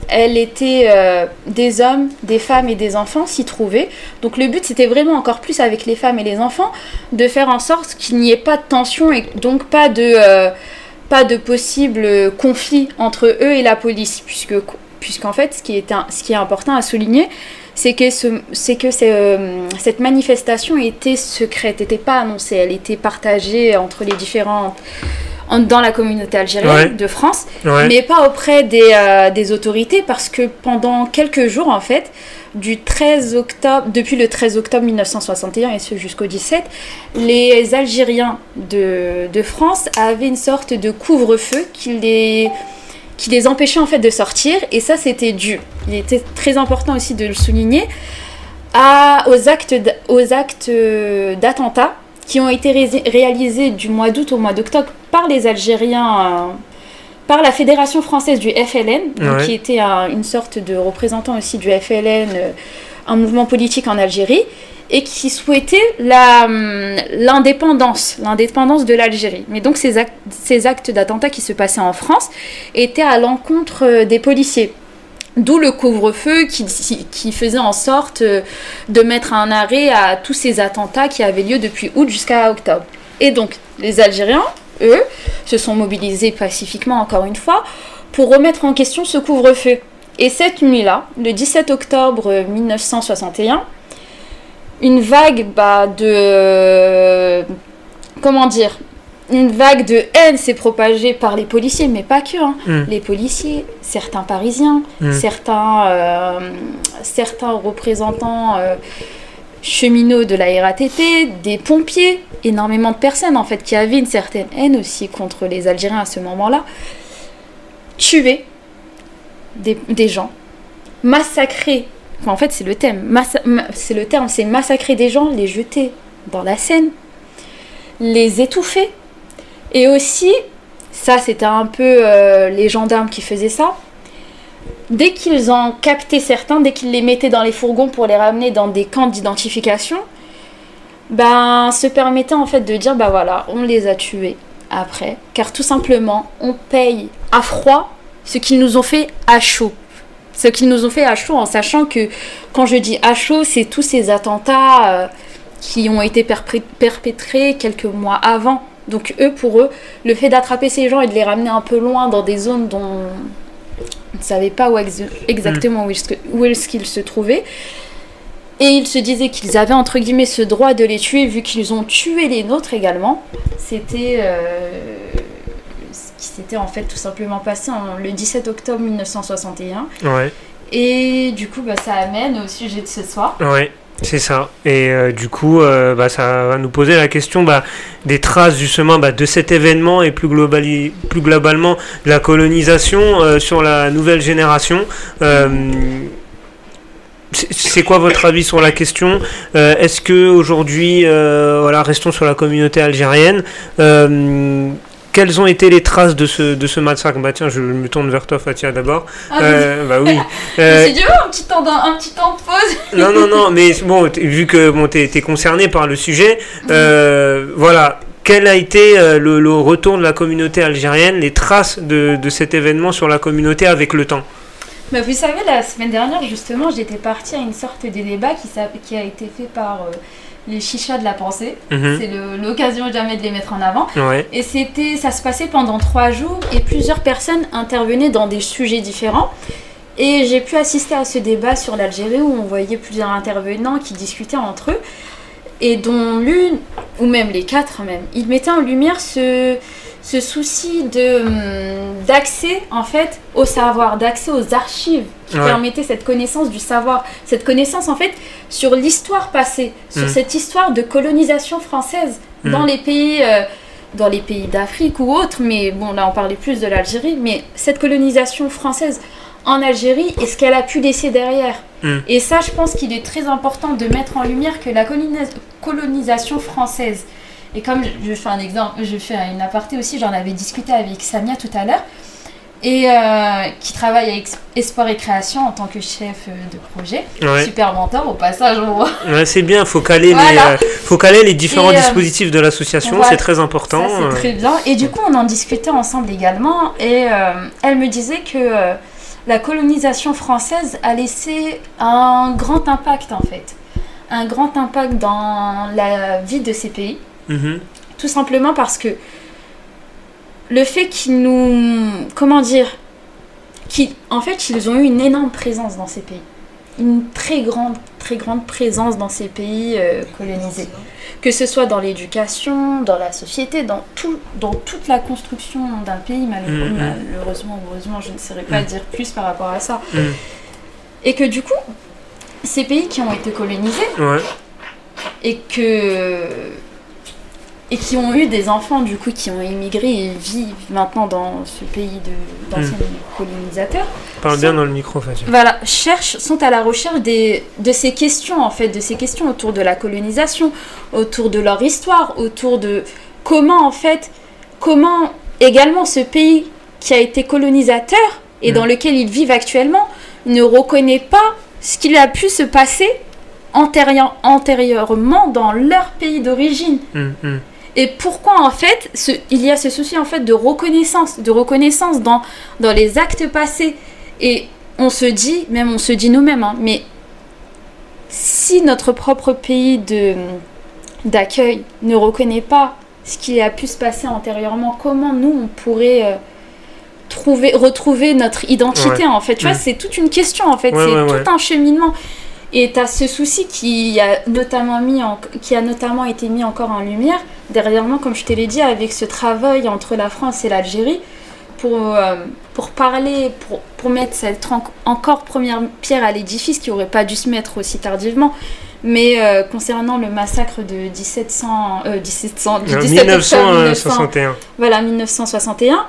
Elle était euh, des hommes, des femmes et des enfants s'y trouvaient. Donc le but, c'était vraiment encore plus avec les femmes et les enfants de faire en sorte qu'il n'y ait pas de tension et donc pas de euh, pas de possible conflit entre eux et la police, puisque puisqu'en fait, ce qui est un- ce qui est important à souligner, c'est que, ce, c'est que euh, cette manifestation était secrète, n'était pas annoncée, elle était partagée entre les différentes en- dans la communauté algérienne
Ouais.
de France,
Ouais.
mais pas auprès des, euh, des autorités parce que pendant quelques jours en fait, du 13 octobre, depuis le 13 octobre 1961 et ce jusqu'au 17, les Algériens de, de France avaient une sorte de couvre-feu qui les qui les empêchait en fait de sortir et ça c'était dû. Il était très important aussi de le souligner à, aux actes aux actes euh, d'attentats qui ont été ré- réalisés du mois d'août au mois d'octobre par les Algériens euh, par la Fédération française du FLN,
Ouais.
qui était un- une sorte de représentant aussi du FLN, euh, un mouvement politique en Algérie, et qui souhaitait la, hum, l'indépendance, l'indépendance de l'Algérie. Mais donc ces actes, ces actes d'attentats qui se passaient en France étaient à l'encontre euh, des policiers. D'où le couvre-feu qui, qui faisait en sorte euh, de mettre un arrêt à tous ces attentats qui avaient lieu depuis août jusqu'à octobre. Et donc les Algériens, eux, se sont mobilisés pacifiquement encore une fois pour remettre en question ce couvre-feu. Et cette nuit-là, le 17 octobre 1961, une vague bah, de... Comment dire Une vague de haine s'est propagée par les policiers, mais pas que. hein.
Mm.
Les policiers, certains parisiens,
Mm.
certains, euh, certains représentants euh, cheminots de la RATP, des pompiers, énormément de personnes en fait qui avaient une certaine haine aussi contre les Algériens à ce moment-là, tuer des, des gens, massacrer, en fait c'est le thème, c'est le terme, c'est massacrer des gens, les jeter dans la Seine, les étouffer, et aussi, ça c'était un peu euh, les gendarmes qui faisaient ça, dès qu'ils ont capté certains, dès qu'ils les mettaient dans les fourgons pour les ramener dans des camps d'identification, ben, se permettait en fait de dire, bah voilà, on les a tués après, car tout simplement, on paye à froid ce qu'ils nous ont fait à chaud. Ce qu'ils nous ont fait à chaud, en sachant que quand je dis à chaud, c'est tous ces attentats euh, qui ont été perpétrés quelques mois avant. Donc eux, pour eux, le fait d'attraper ces gens et de les ramener un peu loin dans des zones dont on ne savait pas où exactement où est-ce qu'ils se trouvaient, et ils se disaient qu'ils avaient entre guillemets ce droit de les tuer vu qu'ils ont tué les nôtres également. C'était euh, qui s'était en fait tout simplement passé en, le 17 octobre 1961.
Ouais.
Et du coup, bah, ça amène au sujet de ce soir.
Ouais. C'est ça. Et euh, du coup, euh, bah, ça va nous poser la question bah, des traces justement bah, de cet événement et plus, plus globalement de la colonisation sur la nouvelle génération. C'est quoi votre avis sur la question? Euh, Est-ce que aujourd'hui, euh, voilà, restons sur la communauté algérienne. Euh, quelles ont été les traces de ce, de ce massacre Bah tiens, je me tourne vers toi, Fatia, d'abord.
Ah,
bah oui.
je me dit, oh, un petit, temps de, un petit temps de pause.
non, non, non, mais bon, vu que bon, tu es, concerné par le sujet, voilà. Quel a été le, le, retour de la communauté algérienne, les traces de, de cet événement sur la communauté avec le temps?
Mais vous savez, la semaine dernière, justement, j'étais partie à une sorte de débat qui, qui a été fait par euh, les chichas de la pensée. Mhm. C'est l'occasion jamais de les mettre en avant. Et c'était, ça se passait pendant trois jours et plusieurs personnes intervenaient dans des sujets différents. Et j'ai pu assister à ce débat sur l'Algérie où on voyait plusieurs intervenants qui discutaient entre eux et dont l'une, ou même les quatre même, ils mettaient en lumière ce, ce souci de hum, d'accès en fait au savoir, d'accès aux archives qui permettaient cette connaissance du savoir, cette connaissance en fait sur l'histoire passée, sur mm. cette histoire de colonisation française mm. dans les pays euh, dans les pays d'Afrique ou autres, mais bon là on parlait plus de l'Algérie, mais cette colonisation française en Algérie et ce qu'elle a pu laisser derrière. Mm. Et ça je pense qu'il est très important de mettre en lumière que la colonisation française et comme je, fais un exemple, je fais une aparté aussi, j'en avais discuté avec Samia tout à l'heure, et euh, qui travaille avec Espoir et Création en tant que chef euh, de projet. Super mentor au passage.
Ouais, c'est bien, il faut, caler les, euh, faut caler les différents dispositifs de l'association, c'est très important.
C'est très bien. Et du coup, on en discutait ensemble également, et elle me disait que la colonisation française a laissé un grand impact en fait. Un grand impact dans la vie de ces pays. Mhm. Tout simplement parce que le fait qu'ils nous. Comment dire En fait, ils ont eu une énorme présence dans ces pays. Une très grande, très grande présence dans ces pays euh, colonisés. Que ce soit dans l'éducation, dans la société, dans, tout, dans toute la construction d'un pays, malheureusement, mhm. malheureusement, heureusement, je ne saurais pas mhm. dire plus par rapport à ça. Et que du coup, ces pays qui ont été colonisés, et que et qui ont eu des enfants du coup qui ont immigré et vivent maintenant dans ce pays d'anciens hmm. colonisateurs.
Parle bien dans le micro,
Voilà, cherchent, sont à la recherche des, de ces questions en fait, de ces questions autour de la colonisation, autour de leur histoire, autour de comment en fait, comment également ce pays qui a été colonisateur et hmm. dans lequel ils vivent actuellement ne reconnaît pas ce qu'il a pu se passer antérieurement dans leur pays d'origine. Hmm, et pourquoi en fait il y a ce souci en fait de reconnaissance, de reconnaissance dans, dans les actes passés. Et on se dit, même on se dit nous-mêmes, hein, mais si notre propre pays de, d'accueil ne reconnaît pas ce qui a pu se passer antérieurement, comment nous on pourrait euh, trouver, retrouver notre identité en fait? Tu vois, c'est toute une question en fait, c'est tout un cheminement. Et tu as ce souci qui a, notamment mis qui a notamment été mis encore en lumière dernièrement, comme je te l'ai dit, avec ce travail entre la France et l'Algérie pour, euh, pour parler, pour, pour mettre cette encore première pierre à l'édifice qui n'aurait pas dû se mettre aussi tardivement. Mais euh, concernant le massacre de 1700, 1700, 1961. voilà, 1961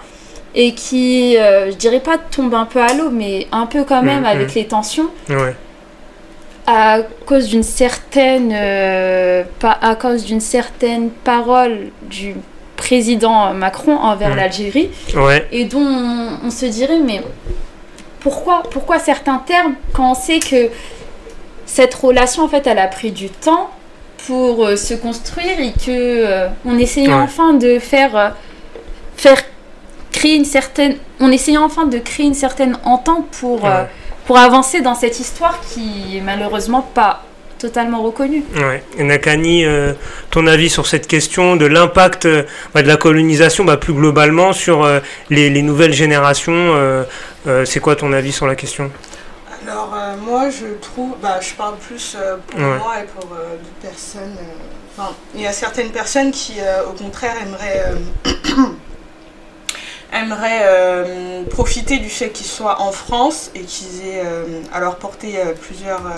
et qui, euh, je dirais pas tombe un peu à l'eau, mais un peu quand même mm, avec mm. les tensions.
Ouais
à cause d'une certaine euh, à cause d'une certaine parole du président Macron envers l'Algérie
ouais.
et dont on, se dirait mais pourquoi, pourquoi certains termes quand on sait que cette relation, en fait, elle a pris du temps pour euh, se construire et que euh, on essayait
Ouais.
enfin de faire, euh, faire créer une certaine, on essayait enfin de créer une certaine entente pour,
Ouais.
Pour avancer dans cette histoire qui est malheureusement pas totalement reconnue.
Ouais. Et Nakani, euh, ton avis sur cette question de l'impact euh, bah, de la colonisation bah, plus globalement sur euh, les, les nouvelles générations euh, euh, C'est quoi ton avis sur la question?
Alors euh, moi je trouve, bah, je parle plus euh, pour
Ouais.
moi et pour euh, d'autres personnes. euh, Enfin, il y a certaines personnes qui euh, au contraire aimeraient, euh, aimeraient euh, profiter du fait qu'ils soient en France et qu'ils aient euh, à leur portée euh, plusieurs... euh,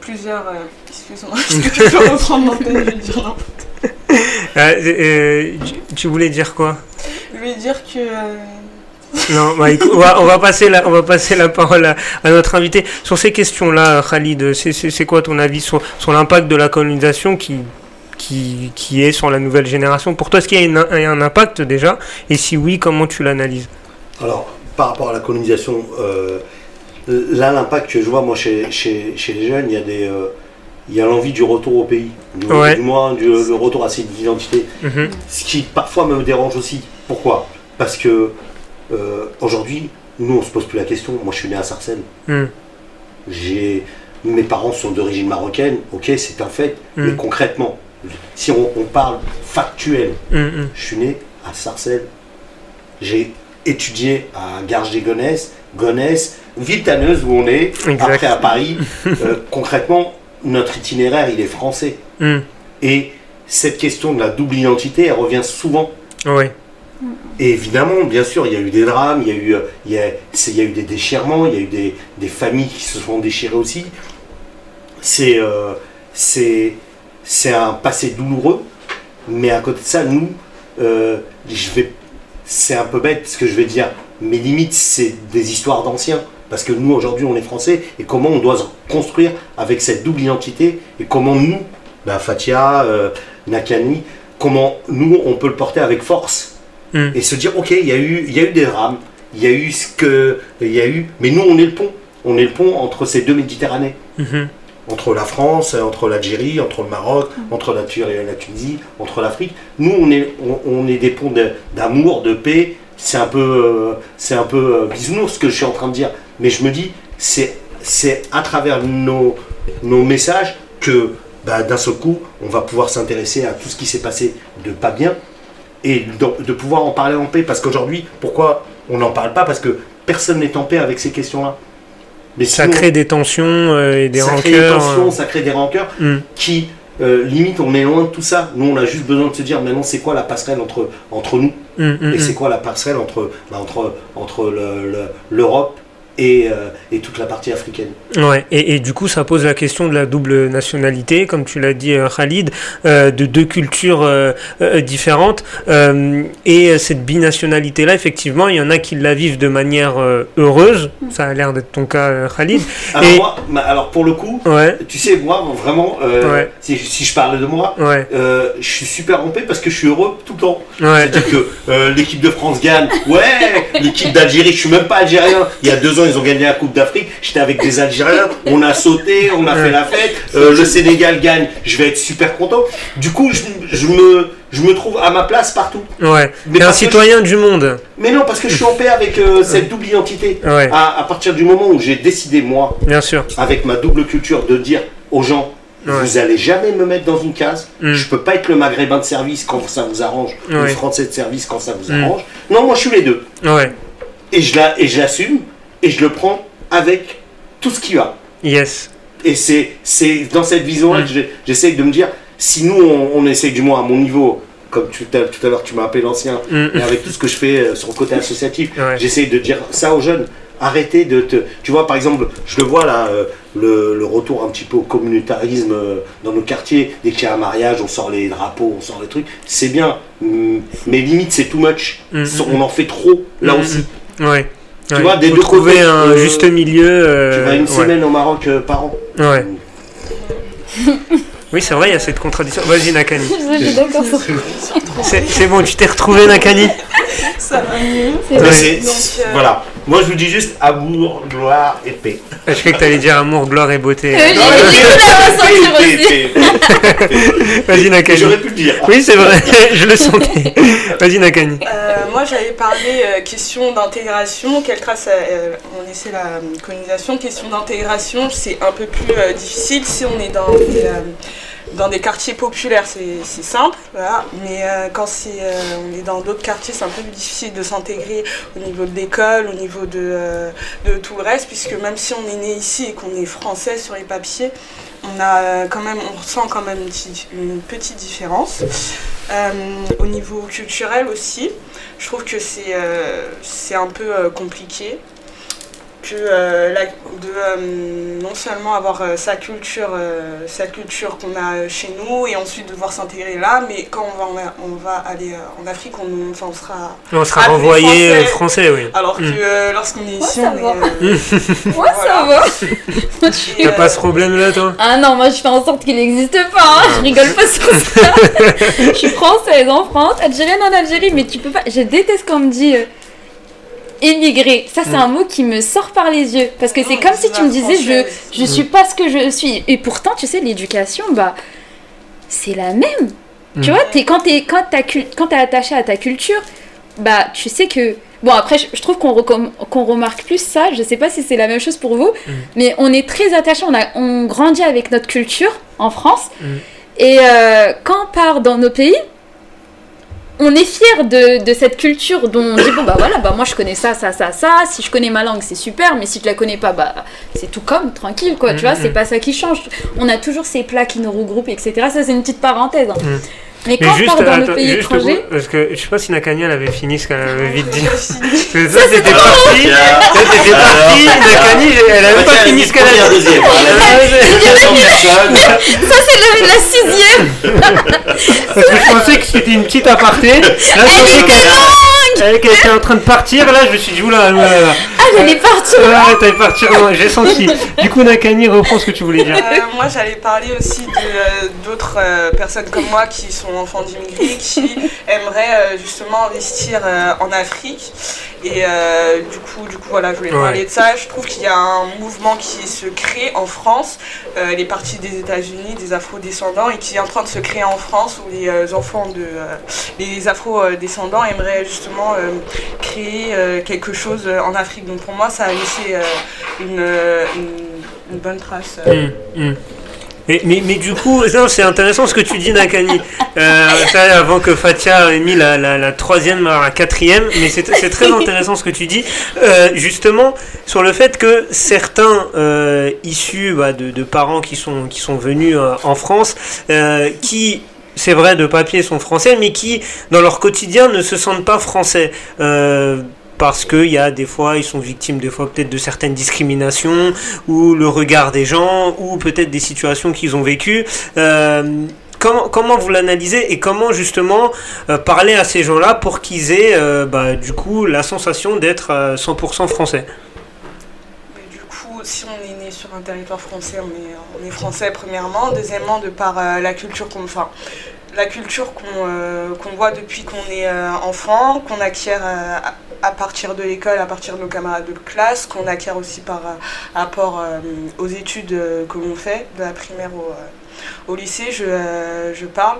plusieurs... euh, Excuse-moi, tu peux reprendre l'antenne Je vais dire n'importe
Euh, euh, tu- voulais dire quoi?
Je vais dire que...
Non, bah, écoute, on, va, on va passer la, on va passer la parole à, à notre invité. Sur ces questions-là, Khalid, c'est quoi ton avis sur, sur l'impact de la colonisation qui, qui, qui est sur la nouvelle génération Pour toi, est-ce qu'il y a une- un, impact déjà? Et si oui, comment tu l'analyses?
Alors, par rapport à la colonisation, euh, là, l'impact que je vois, moi, chez, chez, chez les jeunes, il y a des. euh, il y a l'envie du retour au pays, du,
Ouais.
du moins du, le retour à cette identité.
Mhm.
Ce qui parfois me dérange aussi. Pourquoi? Parce que euh, aujourd'hui, nous on se pose plus la question. Moi je suis né à Sarcelles.
Mm.
J'ai mes parents sont d'origine marocaine. Ok, c'est un fait.
Mm.
Mais concrètement, si on, on parle factuel,
Mm, mm.
je suis né à Sarcelles. J'ai étudié à Garges-des-Gonesse, Gonesse, ville tanneuse où on est.
Exact.
Après à Paris. Euh, concrètement, notre itinéraire il est français.
Mm.
Et cette question de la double identité, elle revient souvent.
Ouais.
Et évidemment, bien sûr, il y a eu des drames, il y a eu, euh, il y a, c'est- il y a eu des déchirements, il y a eu des, des familles qui se sont déchirées aussi. C'est, euh, c'est, c'est un passé douloureux, mais à côté de ça, nous, euh, je vais, c'est un peu bête ce que je vais dire, mais limite, c'est des histoires d'anciens. Parce que nous, aujourd'hui, on est français, et comment on doit se construire avec cette double identité, et comment nous, ben, Fatia, euh, Nakani, comment nous, on peut le porter avec force
Mm.
et se dire ok il y a eu y a eu des drames il y a eu ce que il y a eu mais nous on est le pont on est le pont entre ces deux Méditerranées
Mhm.
Entre la France entre l'Algérie entre le Maroc entre la, la Tunisie entre l'Afrique. Nous on est on, on est des ponts d'amour de paix. C'est un peu euh, c'est un peu euh, bisounours ce que je suis en train de dire. Mais je me dis c'est c'est à travers nos nos messages que bah, d'un seul coup on va pouvoir s'intéresser à tout ce qui s'est passé de pas bien et de, de pouvoir en parler en paix. Parce qu'aujourd'hui, pourquoi on n'en parle pas? Parce que personne n'est en paix avec ces questions-là. Mais
Ça
sinon,
crée des tensions euh, et des
ça crée des
rancœurs.
tensions, ça crée des rancœurs
euh. Mm.
qui, euh, limite, on est loin de tout ça. Nous, on a juste besoin de se dire maintenant, c'est quoi la passerelle entre, entre nous
Mm, mm,
Et c'est quoi la passerelle entre, bah, entre, entre le- le- l'Europe et, euh, et toute la partie africaine
Ouais, et, et du coup, ça pose la question de la double nationalité, comme tu l'as dit, euh, Khalid, euh, de deux cultures euh, euh, différentes. Euh, et cette binationalité-là, effectivement, il y en a qui la vivent de manière euh, heureuse. Ça a l'air d'être ton cas, Khalid.
alors,
Et-
moi, alors, pour le coup,
Ouais,
tu sais, moi, vraiment, euh,
Ouais.
si, si je parle de moi,
ouais,
euh, je suis super paix parce que je suis heureux tout le temps.
ouais.
C'est-à-dire que euh, l'équipe de France gagne. Ouais, l'équipe d'Algérie, je suis même pas algérien. Il y a deux ans, ils ont gagné la Coupe d'Afrique. J'étais avec des Algériens. On a sauté, on a fait la fête. Euh, le Sénégal gagne. Je vais être super content. Du coup, je, je me, je me trouve à ma place partout.
ouais.
Mais
T'es un citoyen du monde.
Mais non, parce que je suis en paix avec euh, cette double identité.
Ouais,
À, à partir du moment où j'ai décidé, moi,
bien sûr.
avec ma double culture, de dire aux gens.
Ouais.
Vous allez jamais me mettre dans une case.
Mm.
Je peux pas être le maghrébin de service quand ça vous arrange, ou le
Ouais.
français de service quand ça vous
Mm.
arrange. Non, moi je suis les deux.
Ouais,
et je l'assume et je le prends avec tout ce qu'il y a.
yes.
Et c'est c'est dans cette vision-là
Mm.
que j'essaye de me dire, si nous on, on essaye du moins à mon niveau, comme tu, tout à l'heure tu m'as appelé l'ancien,
Mm,
et avec tout ce que je fais euh, sur le côté associatif,
Ouais.
j'essaye de dire ça aux jeunes. Arrêtez de te. Tu vois, par exemple, je le vois là, euh, le, le retour un petit peu au communautarisme euh, dans nos quartiers. Dès qu'il y a un mariage, on sort les drapeaux, on sort les trucs. C'est bien, mm, mais limite, c'est too much.
Mm,
On en fait trop, là
Mm,
aussi.
Ouais.
Tu
Ouais.
vois, des deux
trouver
côtés,
un
euh,
juste milieu. euh,
Tu vas une
ouais.
semaine au Maroc euh, par an.
Ouais. Oui, c'est vrai, il y a cette contradiction. Vas-y, Nakani. C'est bon, tu t'es retrouvé, Nakani
Ça va mieux. Euh,
Voilà. Moi, je vous dis juste amour, gloire et paix.
Je croyais que t'allais dire amour, gloire et beauté.
J'ai-
paix.
Vas-y, Nakani.
J'aurais pu le dire.
Oui, c'est vrai, je le sentais. Vas-y, Nakani.
Euh, moi, j'avais parlé euh, question d'intégration. Quelle trace euh, on essaie la euh, colonisation Question d'intégration, c'est un peu plus euh, difficile si on est dans des, euh, dans des quartiers populaires, c'est simple. Mais euh, quand euh, on est dans d'autres quartiers, c'est un peu plus difficile de s'intégrer au niveau de l'école, au niveau de, euh, de tout le reste, puisque même si on est né ici et qu'on est français sur les papiers, on a quand même, on ressent quand même une, petite- une petite différence. Au niveau culturel aussi, je trouve que c'est un peu compliqué que euh, la- de euh, non seulement avoir euh, sa culture, euh, sa culture qu'on a chez nous et ensuite devoir s'intégrer là, mais quand on va, en- on va aller euh, en Afrique, on, enfin, on sera.
On sera
Ah,
renvoyé
Français.
français, oui.
Alors que
Mm.
euh, lorsqu'on est ici, on est. euh,
Moi, ça va.
T'as
euh,
pas ce problème-là, toi?
Ah non, moi je fais en sorte qu'il n'existe pas, hein. je rigole pas sur ça. je suis française en France, algérienne en Algérie, mais tu peux pas. Je déteste quand on me dit immigré. Ça, c'est
Mm.
un mot qui me sort par les yeux. Parce que c'est
Non,
comme si tu me disais je,
française.
je suis pas ce que je suis. Et pourtant, tu sais, l'éducation, bah, c'est la même. Tu
Mm.
vois, es, quand t'es quand quand t'es attaché à ta culture, bah, tu sais que. Bon, après, je, je trouve qu'on remarque plus ça. Je sais pas si c'est la même chose pour vous,
Mm.
mais on est très attaché. On, a, on grandit avec notre culture en France.
Mm.
Et euh, quand on part dans nos pays, on est fier de, de cette culture dont on dit bon bah voilà bah moi je connais ça ça ça ça si je connais ma langue c'est super mais si tu la connais pas bah c'est tout comme tranquille quoi tu vois
Mhm.
c'est pas ça qui change on a toujours ces plats qui nous regroupent etc ça c'est une petite parenthèse hein.
Mhm.
Mais
Mais
quand on
juste,
dans
attends,
pays
juste
étrangers
parce que je sais pas si Nakani elle avait fini ce qu'elle avait vite dit. Ça, c'était parti. Ça, c'était parti. Nakani, elle a même pas fini ce qu'elle
Première,
a dit.
ça c'est la sixième
Parce que je pensais que c'était une petite aparté. Là, je pensais qu'elle elle- qu'elle était en train de partir. Là, je me suis dit, oula, oula, oula.
ah j'allais partir
Ouais, t'allais partir j'ai senti. Du coup, Nakani, reprends ce que tu voulais dire.
Euh, moi, j'allais parler aussi de, euh, d'autres euh, personnes comme moi qui sont enfants d'immigrés, qui aimeraient euh, justement investir euh, en Afrique. Et euh, du coup, du coup, voilà, je voulais
Ouais.
parler de ça. Je trouve qu'il y a un mouvement qui se crée en France. Euh, les partis des États-Unis, des Afro-descendants, et qui est en train de se créer en France, où les euh, enfants de, euh, les Afro-descendants aimeraient justement euh, créer euh, quelque chose euh, en Afrique. Donc pour moi, ça a laissé une, une, bonne trace.
Hum, hum. Mais, mais, du coup, c'est intéressant ce que tu dis, Nakani. Avant que Fatia ait mis la, la, troisième, alors la quatrième, mais c'est très intéressant ce que tu dis, justement, sur le fait que certains issus bah, de, de parents qui sont, qui sont venus en France, qui c'est vrai, de papier sont français, mais qui, dans leur quotidien, ne se sentent pas français. Euh, parce qu'il y a des fois, ils sont victimes des fois peut-être de certaines discriminations, ou le regard des gens, ou peut-être des situations qu'ils ont vécues. Euh, comment, vous l'analysez et comment justement euh, parler à ces gens-là pour qu'ils aient bah, du coup la sensation d'être euh, 100% français?
Si on est né sur un territoire français, on est, français premièrement. Deuxièmement, de par euh, la culture qu'on la culture euh, qu'on voit depuis qu'on est euh, enfant, qu'on acquiert à, partir de l'école, à partir de nos camarades de classe, qu'on acquiert aussi par rapport aux études que l'on fait, de la primaire au, lycée, je parle.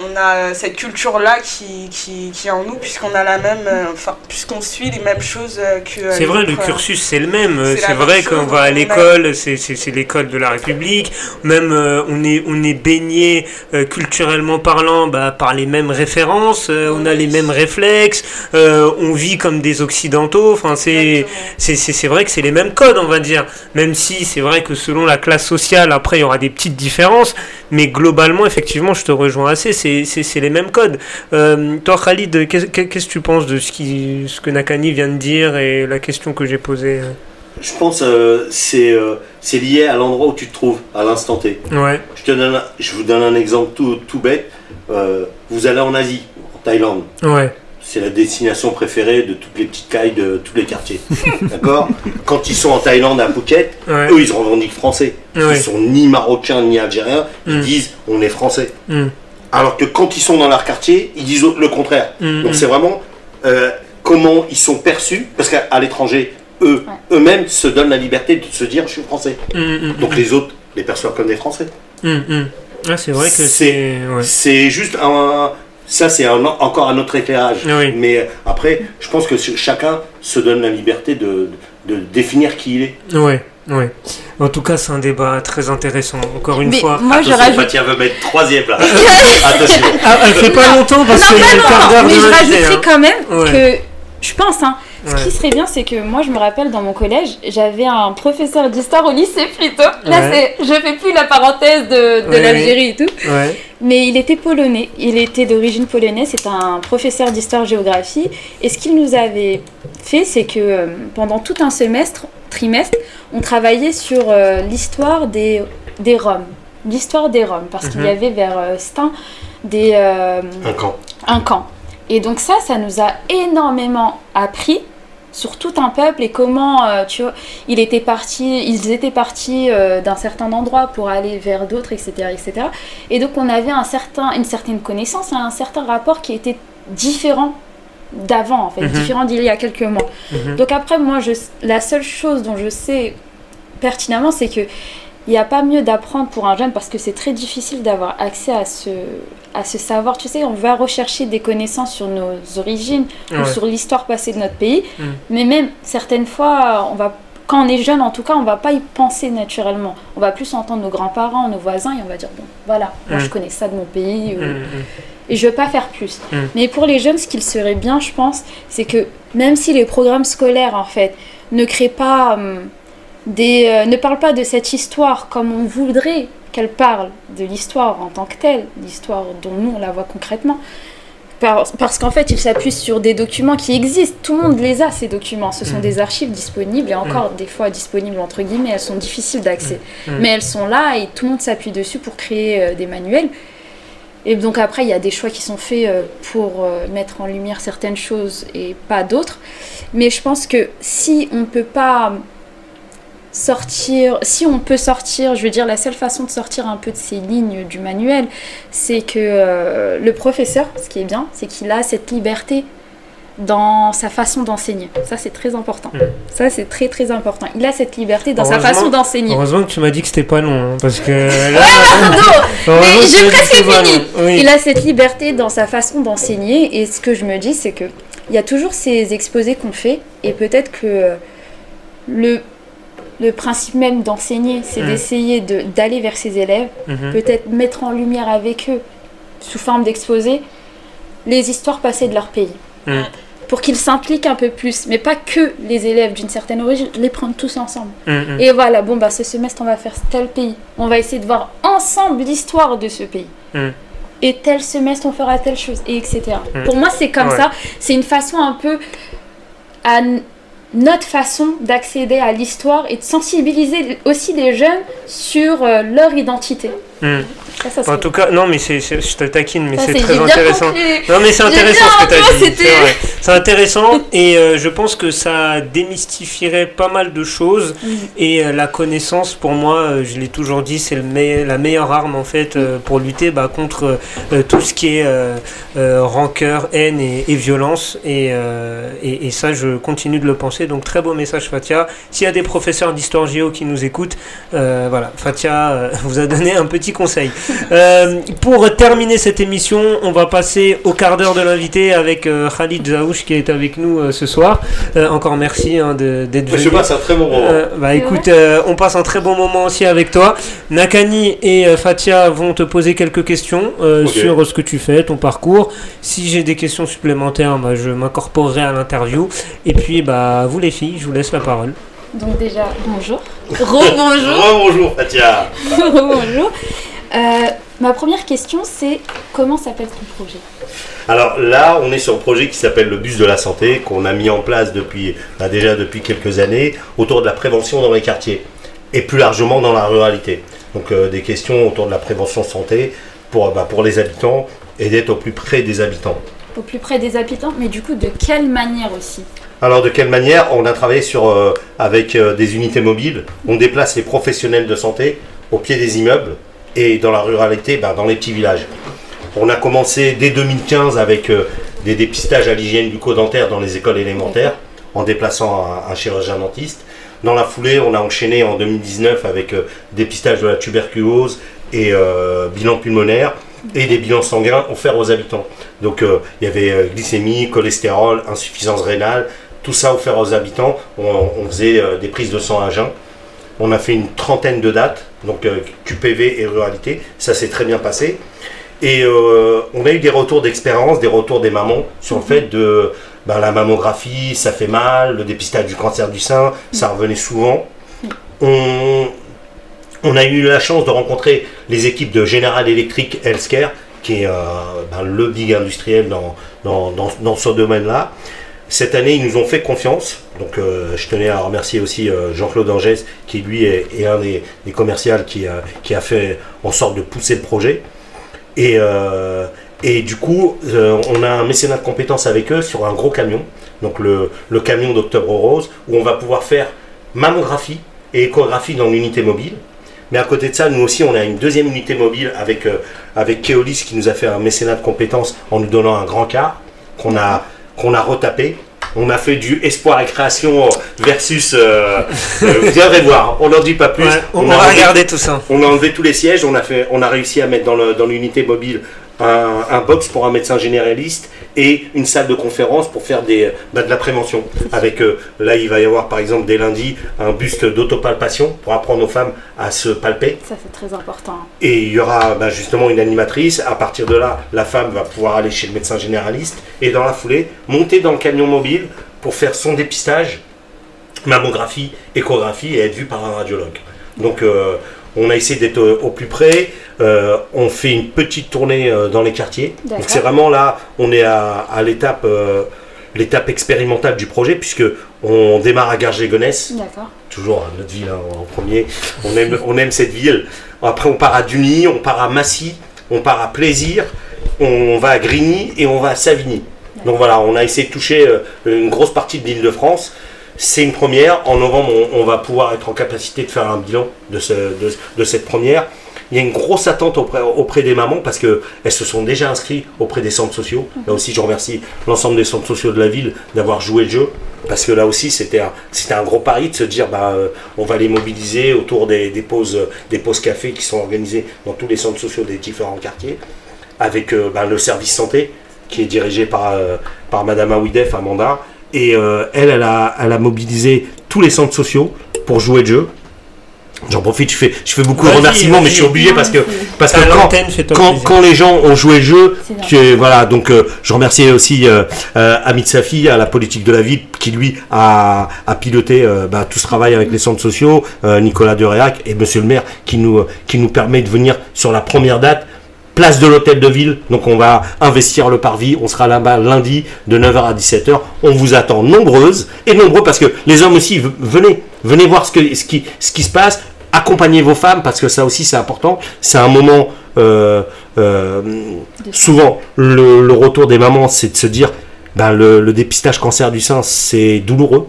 On a cette culture-là qui, qui, qui est en nous, puisqu'on a la même, euh, enfin, puisqu'on suit les mêmes choses euh, que. euh,
C'est vrai, le cursus c'est le même.
c'est
vrai qu'on va à l'école, c'est l'école de la République. Même euh, on est on est baigné euh, culturellement parlant bah, par les mêmes références. euh, on a les mêmes réflexes. euh, on vit comme des occidentaux. Enfin c'est
Exactement.
c'est c'est- c'est vrai que c'est les mêmes codes, on va dire. Même si c'est vrai que selon la classe sociale, après il y aura des petites différences. Mais globalement, effectivement, je te rejoins assez. C'est c'est- les mêmes codes. Euh, toi, Khalid, qu'est- qu'est-ce que tu penses de ce, qui, ce que Nakani vient de dire et la question que j'ai posée euh?
Je pense que c'est euh, c'est lié à l'endroit où tu te trouves, à l'instant T.
Ouais.
Je, te donne, je vous donne un exemple tout, tout bête. Vous allez en Asie, en Thaïlande.
Ouais.
c'est la destination préférée de toutes les petites cailles de tous les quartiers. D'accord? Quand ils sont en Thaïlande à Phuket,
Ouais.
eux ils se revendiquent français.
Ouais.
Ils sont ni marocains ni algériens, ils
Mm.
disent on est français.
Mm.
Alors que quand ils sont dans leur quartier, ils disent le contraire.
Mm,
Donc
mm.
c'est vraiment euh, comment ils sont perçus, parce qu'à l'étranger, eux, eux-mêmes se donnent la liberté de se dire je suis français.
Mm, mm,
Donc les autres les perçoivent comme des Français.
Ah, c'est vrai que
C'est-
c'est. Ouais.
C'est juste un. Ça, c'est un- encore un autre éclairage.
Oui.
Mais euh, après, je pense que ch- chacun se donne la liberté de, de définir qui il est.
Ouais, ouais. En tout cas, c'est un débat très intéressant. Encore une
Mais
fois.
moi, je
Attention,
rajoute.
Fatia veut mettre troisième là. Attention.
Ah, elle fait pas longtemps parce
Non,
a
pas longtemps, mais je rajouterai
hein.
quand même
Ouais.
que je pense, hein, ce
Ouais.
qui serait bien, c'est que moi, je me rappelle dans mon collège, j'avais un professeur d'histoire au lycée plutôt. Là,
Ouais.
c'est, je fais plus la parenthèse de, l'Algérie et tout,
Ouais.
mais il était polonais. Il était d'origine polonaise. C'est un professeur d'histoire-géographie. Et ce qu'il nous avait fait, c'est que euh, pendant tout un semestre, trimestre, on travaillait sur euh, l'histoire des, des Roms. L'histoire des Roms, parce qu'il y
Mhm.
avait vers euh, Stein des. euh,
Un camp.
un camp. Et donc ça, ça nous a énormément appris sur tout un peuple et comment, euh, tu vois, il était parti, ils étaient partis euh, d'un certain endroit pour aller vers d'autres, etc., etc. Et donc on avait un certain, une certaine connaissance, un certain rapport qui était différent d'avant, en fait,
Mhm.
différent d'il y a quelques mois.
Mhm.
Donc après, moi, je, la seule chose dont je sais pertinemment, c'est que il n'y a pas mieux d'apprendre pour un jeune parce que c'est très difficile d'avoir accès à ce, à ce savoir. Tu sais, on va rechercher des connaissances sur nos origines
Ouais.
ou sur l'histoire passée de notre pays,
Mm.
mais même certaines fois, on va, quand on est jeune, en tout cas, on va pas y penser naturellement. On va plus entendre nos grands-parents, nos voisins, et on va dire bon, voilà, moi
Mm.
je connais ça de mon pays. ou-
Mm,
et je veux pas faire plus. Mais pour les jeunes, ce qu'il serait bien, je pense, c'est que même si les programmes scolaires, en fait, ne créent pas hum, des, euh, ne parlent pas de cette histoire comme on voudrait qu'elle parle de l'histoire en tant que telle, l'histoire dont nous on la voit concrètement. Par- Parce qu'en fait, ils s'appuient sur des documents qui existent. Tout le monde les a, ces documents. Ce sont
Mm.
des archives disponibles et encore des fois disponibles entre guillemets. Elles sont difficiles d'accès.
Mm.
Mais elles sont là et tout le monde s'appuie dessus pour créer euh, des manuels. Et donc après, il y a des choix qui sont faits euh, pour mettre en lumière certaines choses et pas d'autres. Mais je pense que si on ne peut pas sortir, si on peut sortir, je veux dire, la seule façon de sortir un peu de ces lignes du manuel, c'est que euh, le professeur, ce qui est bien, c'est qu'il a cette liberté dans sa façon d'enseigner. Ça, c'est très important.
Mm.
Ça, c'est très très important. Il a cette liberté dans sa façon d'enseigner.
Heureusement que tu m'as dit que c'était pas long, hein, parce que là.
Pardon,
heureusement
mais j'ai presque fini.
Oui.
Il a cette liberté dans sa façon d'enseigner et ce que je me dis c'est que il y a toujours ces exposés qu'on fait et peut-être que le, le principe même d'enseigner c'est
Mm.
d'essayer de- d'aller vers ses élèves,
Mhm.
peut-être mettre en lumière avec eux sous forme d'exposés les histoires passées de leur pays.
Mm.
Pour qu'ils s'impliquent un peu plus, mais pas que les élèves d'une certaine origine, les prendre tous ensemble.
Mm, mm.
Et voilà, bon, bah, ce semestre, on va faire tel pays. On va essayer de voir ensemble l'histoire de ce pays. Et tel semestre, on fera telle chose, et etc. Pour moi, c'est comme
Ouais.
ça. C'est une façon un peu à notre façon d'accéder à l'histoire et de sensibiliser aussi les jeunes sur euh, leur identité. Ça, ça
En tout cas, non, mais c'est, je te taquine, mais c'est très intéressant. Non mais c'est intéressant ce que tu as dit. C'est vrai. C'est intéressant et euh, je pense que ça démystifierait pas mal de choses
Mm.
et euh, la connaissance pour moi, euh, je l'ai toujours dit, c'est me- la meilleure arme en fait pour lutter bah, contre tout ce qui est rancœur, haine et, et violence et, et, et ça je continue de le penser. Donc très beau message Fatia. S'il y a des professeurs d'histoire géo qui nous écoutent, voilà, Fatia vous a donné un petit conseil. Euh, pour terminer cette émission, on va passer au quart d'heure de l'invité avec euh, Khalid Zaouch qui est avec nous euh, ce soir. Euh, encore merci hein, de- d'être
Je
venu.
passe un très bon moment.
Euh, bah écoute, euh, on passe un très bon moment aussi avec toi. Nakani et euh, Fatia vont te poser quelques questions euh, sur ce que tu fais, ton parcours. Si j'ai des questions supplémentaires, bah, je m'incorporerai à l'interview. Et puis, bah, vous les filles, je vous laisse la parole.
Donc déjà, bonjour. Rebonjour.
Bonjour Fatia.
Rebonjour. Euh, ma première question, c'est comment s'appelle ton projet?
Alors là, on est sur un projet qui s'appelle le bus de la santé, qu'on a mis en place depuis bah, déjà depuis quelques années, autour de la prévention dans les quartiers et plus largement dans la ruralité. Donc euh, des questions autour de la prévention santé pour, bah, pour les habitants et d'être au plus près des habitants.
au plus près des habitants, mais du coup, de quelle manière aussi?
Alors de quelle manière On a travaillé euh, avec euh, des unités mobiles? On déplace les professionnels de santé au pied des immeubles et dans la ruralité, ben, dans les petits villages. On a commencé dès 2015 avec euh, des dépistages à l'hygiène du dentaire dans les écoles élémentaires en déplaçant un, chirurgien dentiste. Dans la foulée, on a enchaîné en 2019 avec dépistage de la tuberculose et bilan pulmonaire et des bilans sanguins offerts aux habitants. Donc il y avait glycémie, cholestérol, insuffisance rénale, tout ça offert aux habitants. On, on faisait euh, des prises de sang à jeun. On a fait une trentaine de dates, donc euh, QPV et ruralité. Ça s'est très bien passé. Et euh, on a eu des retours d'expérience, des retours des mamans sur le fait de ben, la mammographie, ça fait mal, le dépistage du cancer du sein, ça revenait souvent. On, on a eu la chance de rencontrer les équipes de General Electric Healthcare, qui est euh, ben, le big industriel dans, dans, dans, dans ce domaine-là. Cette année, ils nous ont fait confiance. Donc, euh, je tenais à remercier aussi euh, Jean-Claude Angès, qui lui est, un des, des commerciaux qui a, qui a fait en sorte de pousser le projet. Et, euh, et du coup, euh, on a un mécénat de compétences avec eux sur un gros camion, donc le, le camion d'Octobre Rose, où on va pouvoir faire mammographie et échographie dans l'unité mobile. Mais à côté de ça, nous aussi, on a une deuxième unité mobile avec, euh, avec Keolis qui nous a fait un mécénat de compétences en nous donnant un grand car qu'on a, qu'on a retapé. On a fait du espoir et création versus. euh, euh, vous viendrez voir, on n'en dit pas plus.
Ouais, on, on
a
va
enlevé-
regarder tout ça.
on a enlevé tous les sièges, on a, fait, on a réussi à mettre dans le- dans l'unité mobile un, un box pour un médecin généraliste et une salle de conférence pour faire des, bah, de la prévention. Avec euh, là, il va y avoir par exemple dès lundi un buste d'autopalpation pour apprendre aux femmes à se palper.
Ça, c'est très important.
Et il y aura bah, justement une animatrice. À partir de là, la femme va pouvoir aller chez le médecin généraliste et dans la foulée, monter dans le camion mobile pour faire son dépistage, mammographie, échographie et être vue par un radiologue. Donc euh, on a essayé d'être euh, au plus près. Euh, on fait une petite tournée euh, dans les quartiers. Donc c'est vraiment là, on est à, à l'étape euh, l'étape expérimentale du projet puisque on démarre à Garges-les-Gonesse
D'accord.
toujours hein, notre ville hein, en premier. On aime, on aime cette ville. Après, on part à Duny, on part à Massy, on part à Plaisir, on va à Grigny et on va à Savigny. Donc voilà, on a essayé de toucher une grosse partie de l'île de France. C'est une première. En novembre, on, on va pouvoir être en capacité de faire un bilan de, ce- de- de cette première. Il y a une grosse attente auprès, auprès des mamans parce qu'elles se sont déjà inscrites auprès des centres sociaux. Là aussi, je remercie l'ensemble des centres sociaux de la ville d'avoir joué le jeu. Parce que là aussi, c'était un, gros pari de se dire bah, euh, on va les mobiliser autour des, des pauses, des pauses café qui sont organisées dans tous les centres sociaux des différents quartiers, avec euh, bah, le service santé qui est dirigé par, euh, par Madame Aouidef, Amanda. Et euh, elle, elle a, elle a mobilisé tous les centres sociaux pour jouer le jeu. J'en profite, je fais, je fais beaucoup de remerciements, mais je suis obligé parce que, parce que quand, quand, quand les gens ont joué le jeu, que, voilà, donc euh, je remercie aussi euh, euh, Amit Safi à la politique de la ville qui lui a, a piloté bah, tout ce travail avec les centres sociaux, Nicolas Deréac et Monsieur le maire qui nous, qui nous permet de venir sur la première date. Place de l'hôtel de ville, donc on va investir le parvis, on sera là-bas lundi de 9h à 17h. On vous attend nombreuses et nombreux parce que les hommes aussi, venez, venez voir ce, que, ce, qui, ce qui se passe, accompagnez vos femmes parce que ça aussi c'est important. C'est un moment, euh, euh, souvent le, le retour des mamans, c'est de se dire, ben, le, le dépistage cancer du sein, c'est douloureux,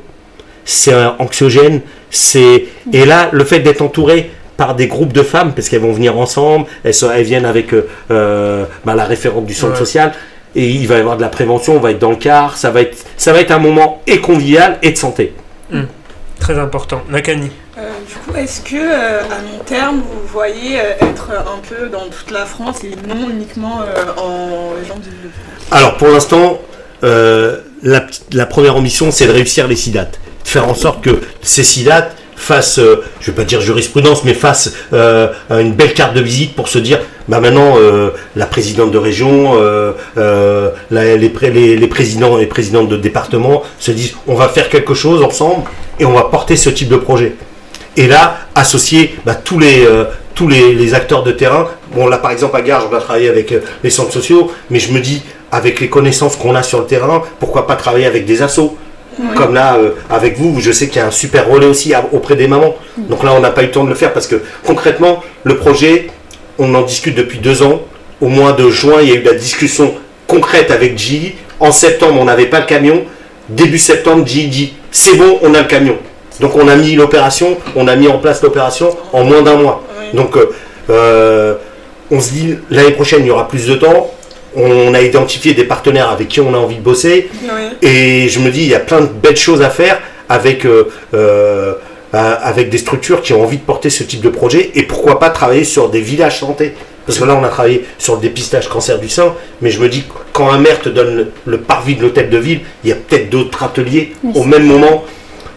c'est anxiogène, c'est et là le fait d'être entouré par des groupes de femmes parce qu'elles vont venir ensemble, elles, sont- elles viennent avec euh, euh, ben, la référente du centre
Ouais.
social et il va y avoir de la prévention, on va être dans le car, ça va être ça va être un moment et convivial et de santé.
Très important. Nakani.
Euh, du coup, est-ce que euh, à long terme, vous voyez euh, être un peu dans toute la France et non uniquement euh, en région de France
Alors pour l'instant, euh, la, la première ambition, c'est de réussir les SIDAT. De faire en sorte que ces SIDAT fassent, euh, je ne vais pas dire jurisprudence, mais fassent euh, une belle carte de visite pour se dire, bah maintenant, euh, la présidente de région, les, pré- les, les présidents et présidentes de département se disent, on va faire quelque chose ensemble et on va porter ce type de projet. Et là, associer bah, tous, les, acteurs de terrain. Bon, là, par exemple, à Gare, on va travailler avec les centres sociaux, mais je me dis, avec les connaissances qu'on a sur le terrain, pourquoi pas travailler avec des assos? Comme là, euh, avec vous, je sais qu'il y a un super relais aussi auprès des mamans. Donc là, on n'a pas eu le temps de le faire parce que concrètement, le projet, on en discute depuis deux ans. Au mois de juin, il y a eu la discussion concrète avec G. En septembre, on n'avait pas le camion. Début septembre, G dit c'est bon, on a le camion. Donc on a mis l'opération, on a mis en place l'opération en moins d'un mois.
Oui.
Donc euh, euh, on se dit l'année prochaine il y aura plus de temps. On a identifié des partenaires avec qui on a envie de bosser.
Oui.
Et je me dis, il y a plein de belles choses à faire avec, euh, euh, euh, avec des structures qui ont envie de porter ce type de projet. Et pourquoi pas travailler sur des villages santé Parce que là, on a travaillé sur le dépistage cancer du sein. Mais je me dis, quand un maire te donne le, parvis de l'hôtel de ville, il y a peut-être d'autres ateliers
Oui,
au même moment.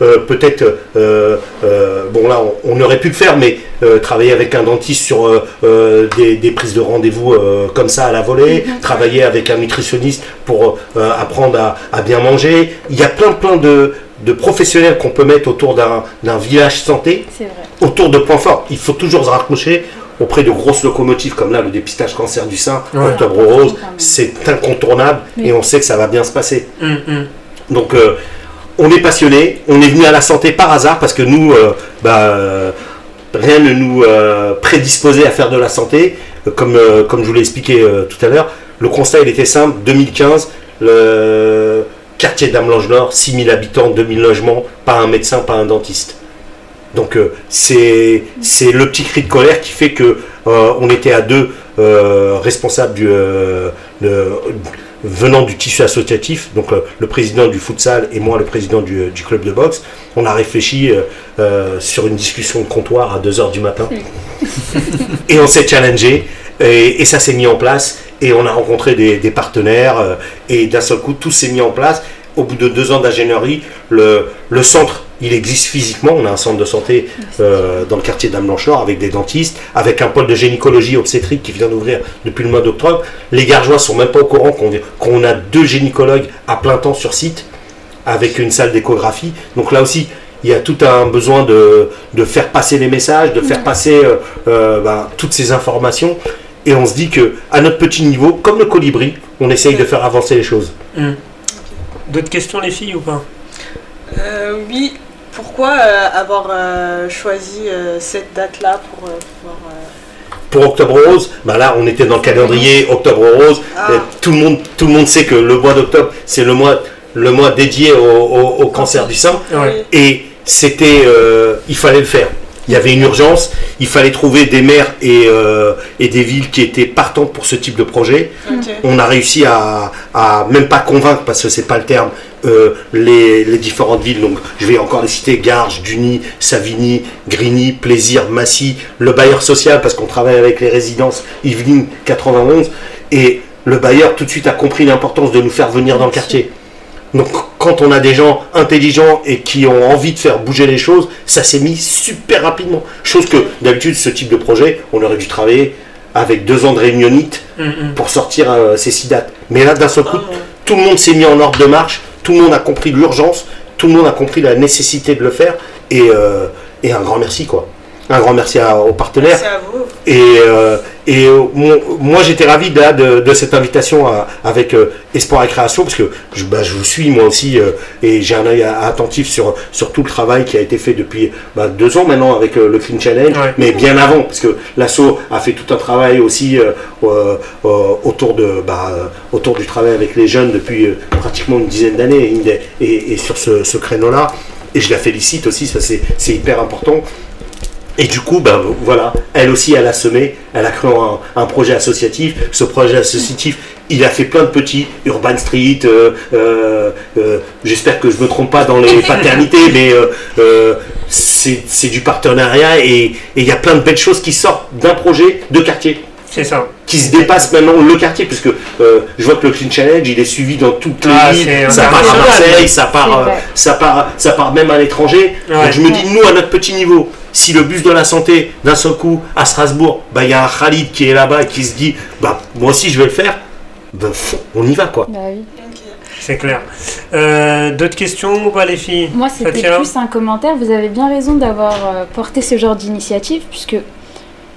Euh, peut-être, euh, euh, bon là on, on aurait pu le faire, mais euh, travailler avec un dentiste sur euh, euh, des, des prises de rendez-vous euh, comme ça à la volée, travailler avec un nutritionniste pour euh, apprendre à, à bien manger. Il y a plein plein de, de professionnels qu'on peut mettre autour d'un d'un village santé, autour de points forts. Il faut toujours se raccrocher auprès de grosses locomotives comme là le dépistage cancer du sein,
Ouais.
Octobre Rose, c'est incontournable
Oui.
et on sait que ça va bien se passer.
Hum, hum.
Donc euh, on est passionné, on est venu à la santé par hasard parce que nous, euh, bah, euh, rien ne nous euh, prédisposait à faire de la santé. Comme, je vous l'ai expliqué tout à l'heure, le constat était simple, 2015, le quartier d'Amelange-Nord, 6000 habitants, 2000 logements, pas un médecin, pas un dentiste. Donc c'est le petit cri de colère qui fait que on était à deux responsables du, de- venant du tissu associatif, donc euh, le président du futsal et moi le président du, du club de boxe. On a réfléchi euh, euh, sur une discussion de comptoir à 2h du matin et on s'est challengé et, et ça s'est mis en place et on a rencontré des, des partenaires euh, et d'un seul coup tout s'est mis en place. Au bout de deux ans d'ingénierie, le, le centre il existe physiquement. On a un centre de santé euh, dans le quartier d'Ame-Blanchard avec des dentistes, avec un pôle de gynécologie obstétrique qui vient d'ouvrir depuis le mois d'octobre. Les Gargeois sont même pas au courant qu'on qu'on a deux gynécologues à plein temps sur site avec une salle d'échographie. Donc là aussi, il y a tout un besoin de, de faire passer les messages, de faire passer euh, euh, ben, toutes ces informations. Et on se dit que à notre petit niveau, comme le colibri, on essaye de faire avancer les choses.
Hum. D'autres questions les filles ou pas?
Euh, oui, pourquoi euh, avoir euh, choisi euh, cette date-là pour euh, pouvoir. euh,
Pour Octobre Rose, ben là on était dans le calendrier Octobre Rose.
Ah.
Tout, le monde, tout le monde sait que le mois d'octobre, c'est le mois, le mois dédié au, au- au cancer du sein. Et c'était, euh, il fallait le faire. Il y avait une urgence, il fallait trouver des maires et, euh, et des villes qui étaient partantes pour ce type de projet. On a réussi à, à même pas convaincre, parce que c'est pas le terme, euh, les, les différentes villes. Donc je vais encore les citer Garges, Duny, Savigny, Grigny, Plaisir, Massy, le bailleur social, parce qu'on travaille avec les résidences Yvelines 91. Et le bailleur tout de suite a compris l'importance de nous faire venir dans le quartier. Donc quand on a des gens intelligents et qui ont envie de faire bouger les choses, ça s'est mis super rapidement. Chose que d'habitude ce type de projet, on aurait dû travailler avec deux ans de réunionite
Hum, hum.
pour sortir euh, ces six dates. Mais là d'un seul coup,
Ah,
tout le monde s'est mis en ordre de marche, tout le monde a compris l'urgence, tout le monde a compris la nécessité de le faire et, euh, et un grand merci quoi. Un grand merci à- aux partenaires.
Merci à vous.
Et, euh, et euh, mon- moi j'étais ravi de, là, de, de cette invitation à- avec euh, Espoir et Création parce que je, bah, je vous suis moi aussi euh, et j'ai un œil attentif sur, sur tout le travail qui a été fait depuis bah, deux ans maintenant avec euh, le Clean Challenge,
Ouais.
mais bien avant parce que l'ASSO a fait tout un travail aussi autour, de, bah, autour du travail avec les jeunes depuis pratiquement une dizaine d'années et, sur ce, ce créneau-là. Et je la félicite aussi, ça c'est hyper important. Et du coup, ben voilà, elle aussi, elle a semé, elle a créé un, un projet associatif. Ce projet associatif, il a fait plein de petits, Urban Street. euh, euh, euh, J'espère que je me trompe pas dans les paternités, mais c'est du partenariat et il y a plein de belles choses qui sortent d'un projet de quartier
C'est ça.
qui se dépasse maintenant le quartier, puisque je vois que le Clean Challenge, il est suivi dans toutes les
Ah,
ça part à. Marseille, ça part, ça part, ça part même à l'étranger.
Ouais.
Donc je me dis, nous, à notre petit niveau, si le bus de la santé, d'un seul coup, à Strasbourg, bah, il y a un Khalid qui est là-bas et qui se dit, bah, moi aussi, je vais le faire, bah, on y va, quoi.
Bah oui.
Ok.
C'est clair. Euh, D'autres questions ou pas les filles?
Moi, c'était plus un commentaire. Vous avez bien raison d'avoir euh, porté ce genre d'initiative, puisque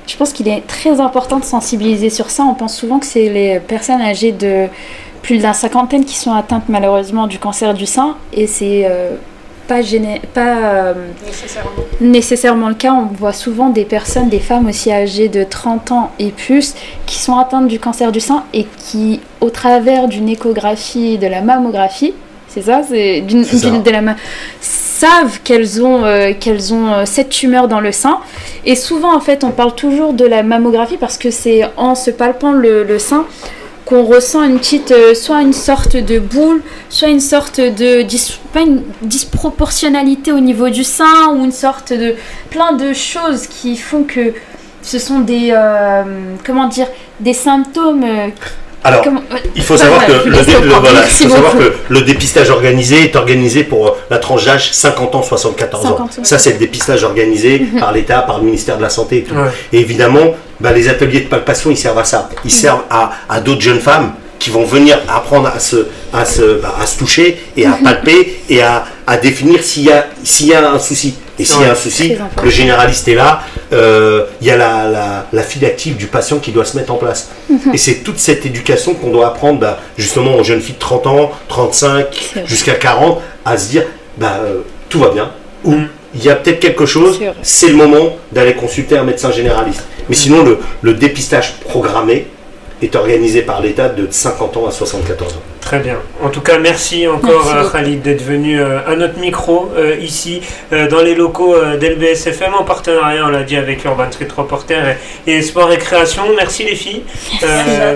je pense qu'il est très important de sensibiliser sur ça. On pense souvent que c'est les personnes âgées de plus la cinquantaine qui sont atteintes malheureusement du cancer du sein, et c'est euh, pas, gêné, pas nécessairement. le cas. On voit souvent des personnes, des femmes aussi âgées de 30 ans et plus, qui sont atteintes du cancer du sein et qui, au travers d'une échographie, de la mammographie, c'est ça, c'est d'une, de la savent qu'elles ont, euh, qu'elles ont euh, cette tumeur dans le sein. Et souvent, en fait, on parle toujours de la mammographie parce que c'est en se palpant le, sein qu'on ressent une petite, euh, soit une sorte de boule, soit une sorte de, pas une disproportionnalité au niveau du sein, ou une sorte de, plein de choses qui font que ce sont des, comment dire, des symptômes
alors, il faut, savoir, que le, dépistage organisé est organisé pour la tranche d'âge 50 ans, 74 ans. Ça, c'est le dépistage organisé mhm. par l'État, par le ministère de la Santé et tout. Et évidemment, bah, les ateliers de palpation, ils servent à ça. Ils mhm. servent à, d'autres jeunes femmes qui vont venir apprendre à se, à se, bah, à se toucher et à mhm. palper et à, définir s'il y, a, s'il y a un souci. Et s'il y a un souci, le généraliste est là, euh, il y a la, la, file active du patient qui doit se mettre en place. Mhm. Et c'est toute cette éducation qu'on doit apprendre bah, justement aux jeunes filles de 30 ans, 35, jusqu'à 40, à se dire bah, euh, tout va bien, ou mhm. il y a peut-être quelque chose, c'est le moment d'aller consulter un médecin généraliste. Mais sinon, le, le dépistage programmé est organisé par l'État de 50 ans à 74 ans.
Très bien. En tout cas, merci encore euh, Khalid d'être venu euh, à notre micro euh, ici dans les locaux d'LBSFM en partenariat, on l'a dit, avec Urban Street Reporter et, Sport et Création. Merci les filles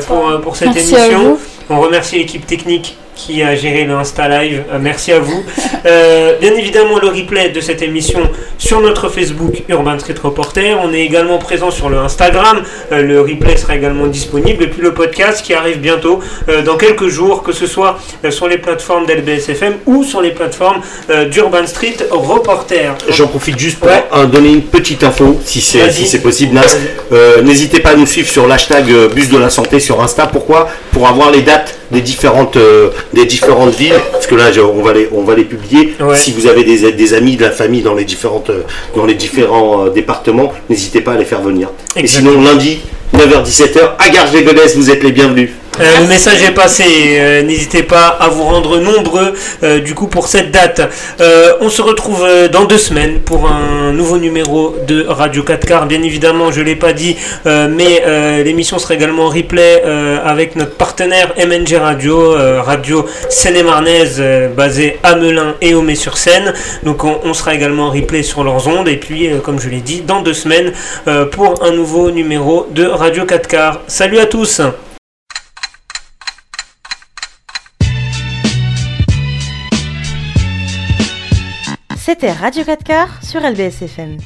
pour, pour cette émission. On remercie l'équipe technique qui a géré le Insta Live. Euh, merci à vous. Euh, bien évidemment, le replay de cette émission sur notre Facebook Urban Street Reporter. On est également présent sur le Instagram. Euh, le replay sera également disponible. Et puis le podcast qui arrive bientôt dans quelques jours, que ce soit sur les plateformes d'LBSFM ou sur les plateformes d'Urban Street Reporter.
J'en profite juste pour donner une petite info, si c'est si possible, Nas. N'hésitez pas à nous suivre sur l'hashtag Bus de la Santé sur Insta. Pourquoi? Pour avoir les dates des différentes, des différentes villes, parce que là on va les, on va les publier. Si vous avez des, des, amis, de la famille dans les, différentes, euh, dans les différents euh, départements, n'hésitez pas à les faire venir. Et sinon lundi, 9h-17h, à Garges les vous êtes les bienvenus.
Euh, le message est passé. Euh, n'hésitez pas à vous rendre nombreux euh, du coup pour cette date. on se retrouve dans deux semaines pour un nouveau numéro de Radio 4 car Bien évidemment, je ne l'ai pas dit, mais l'émission sera également en replay avec notre partenaire MNG Radio, Radio Seine-et-Marnaise basée à Melun et au sur seine Donc on, on, sera également en replay sur leurs ondes. Et puis, comme je l'ai dit, dans deux semaines pour un nouveau numéro de Radio 4 car Salut à tous
C'était Radio 4 quarts sur LBSFM.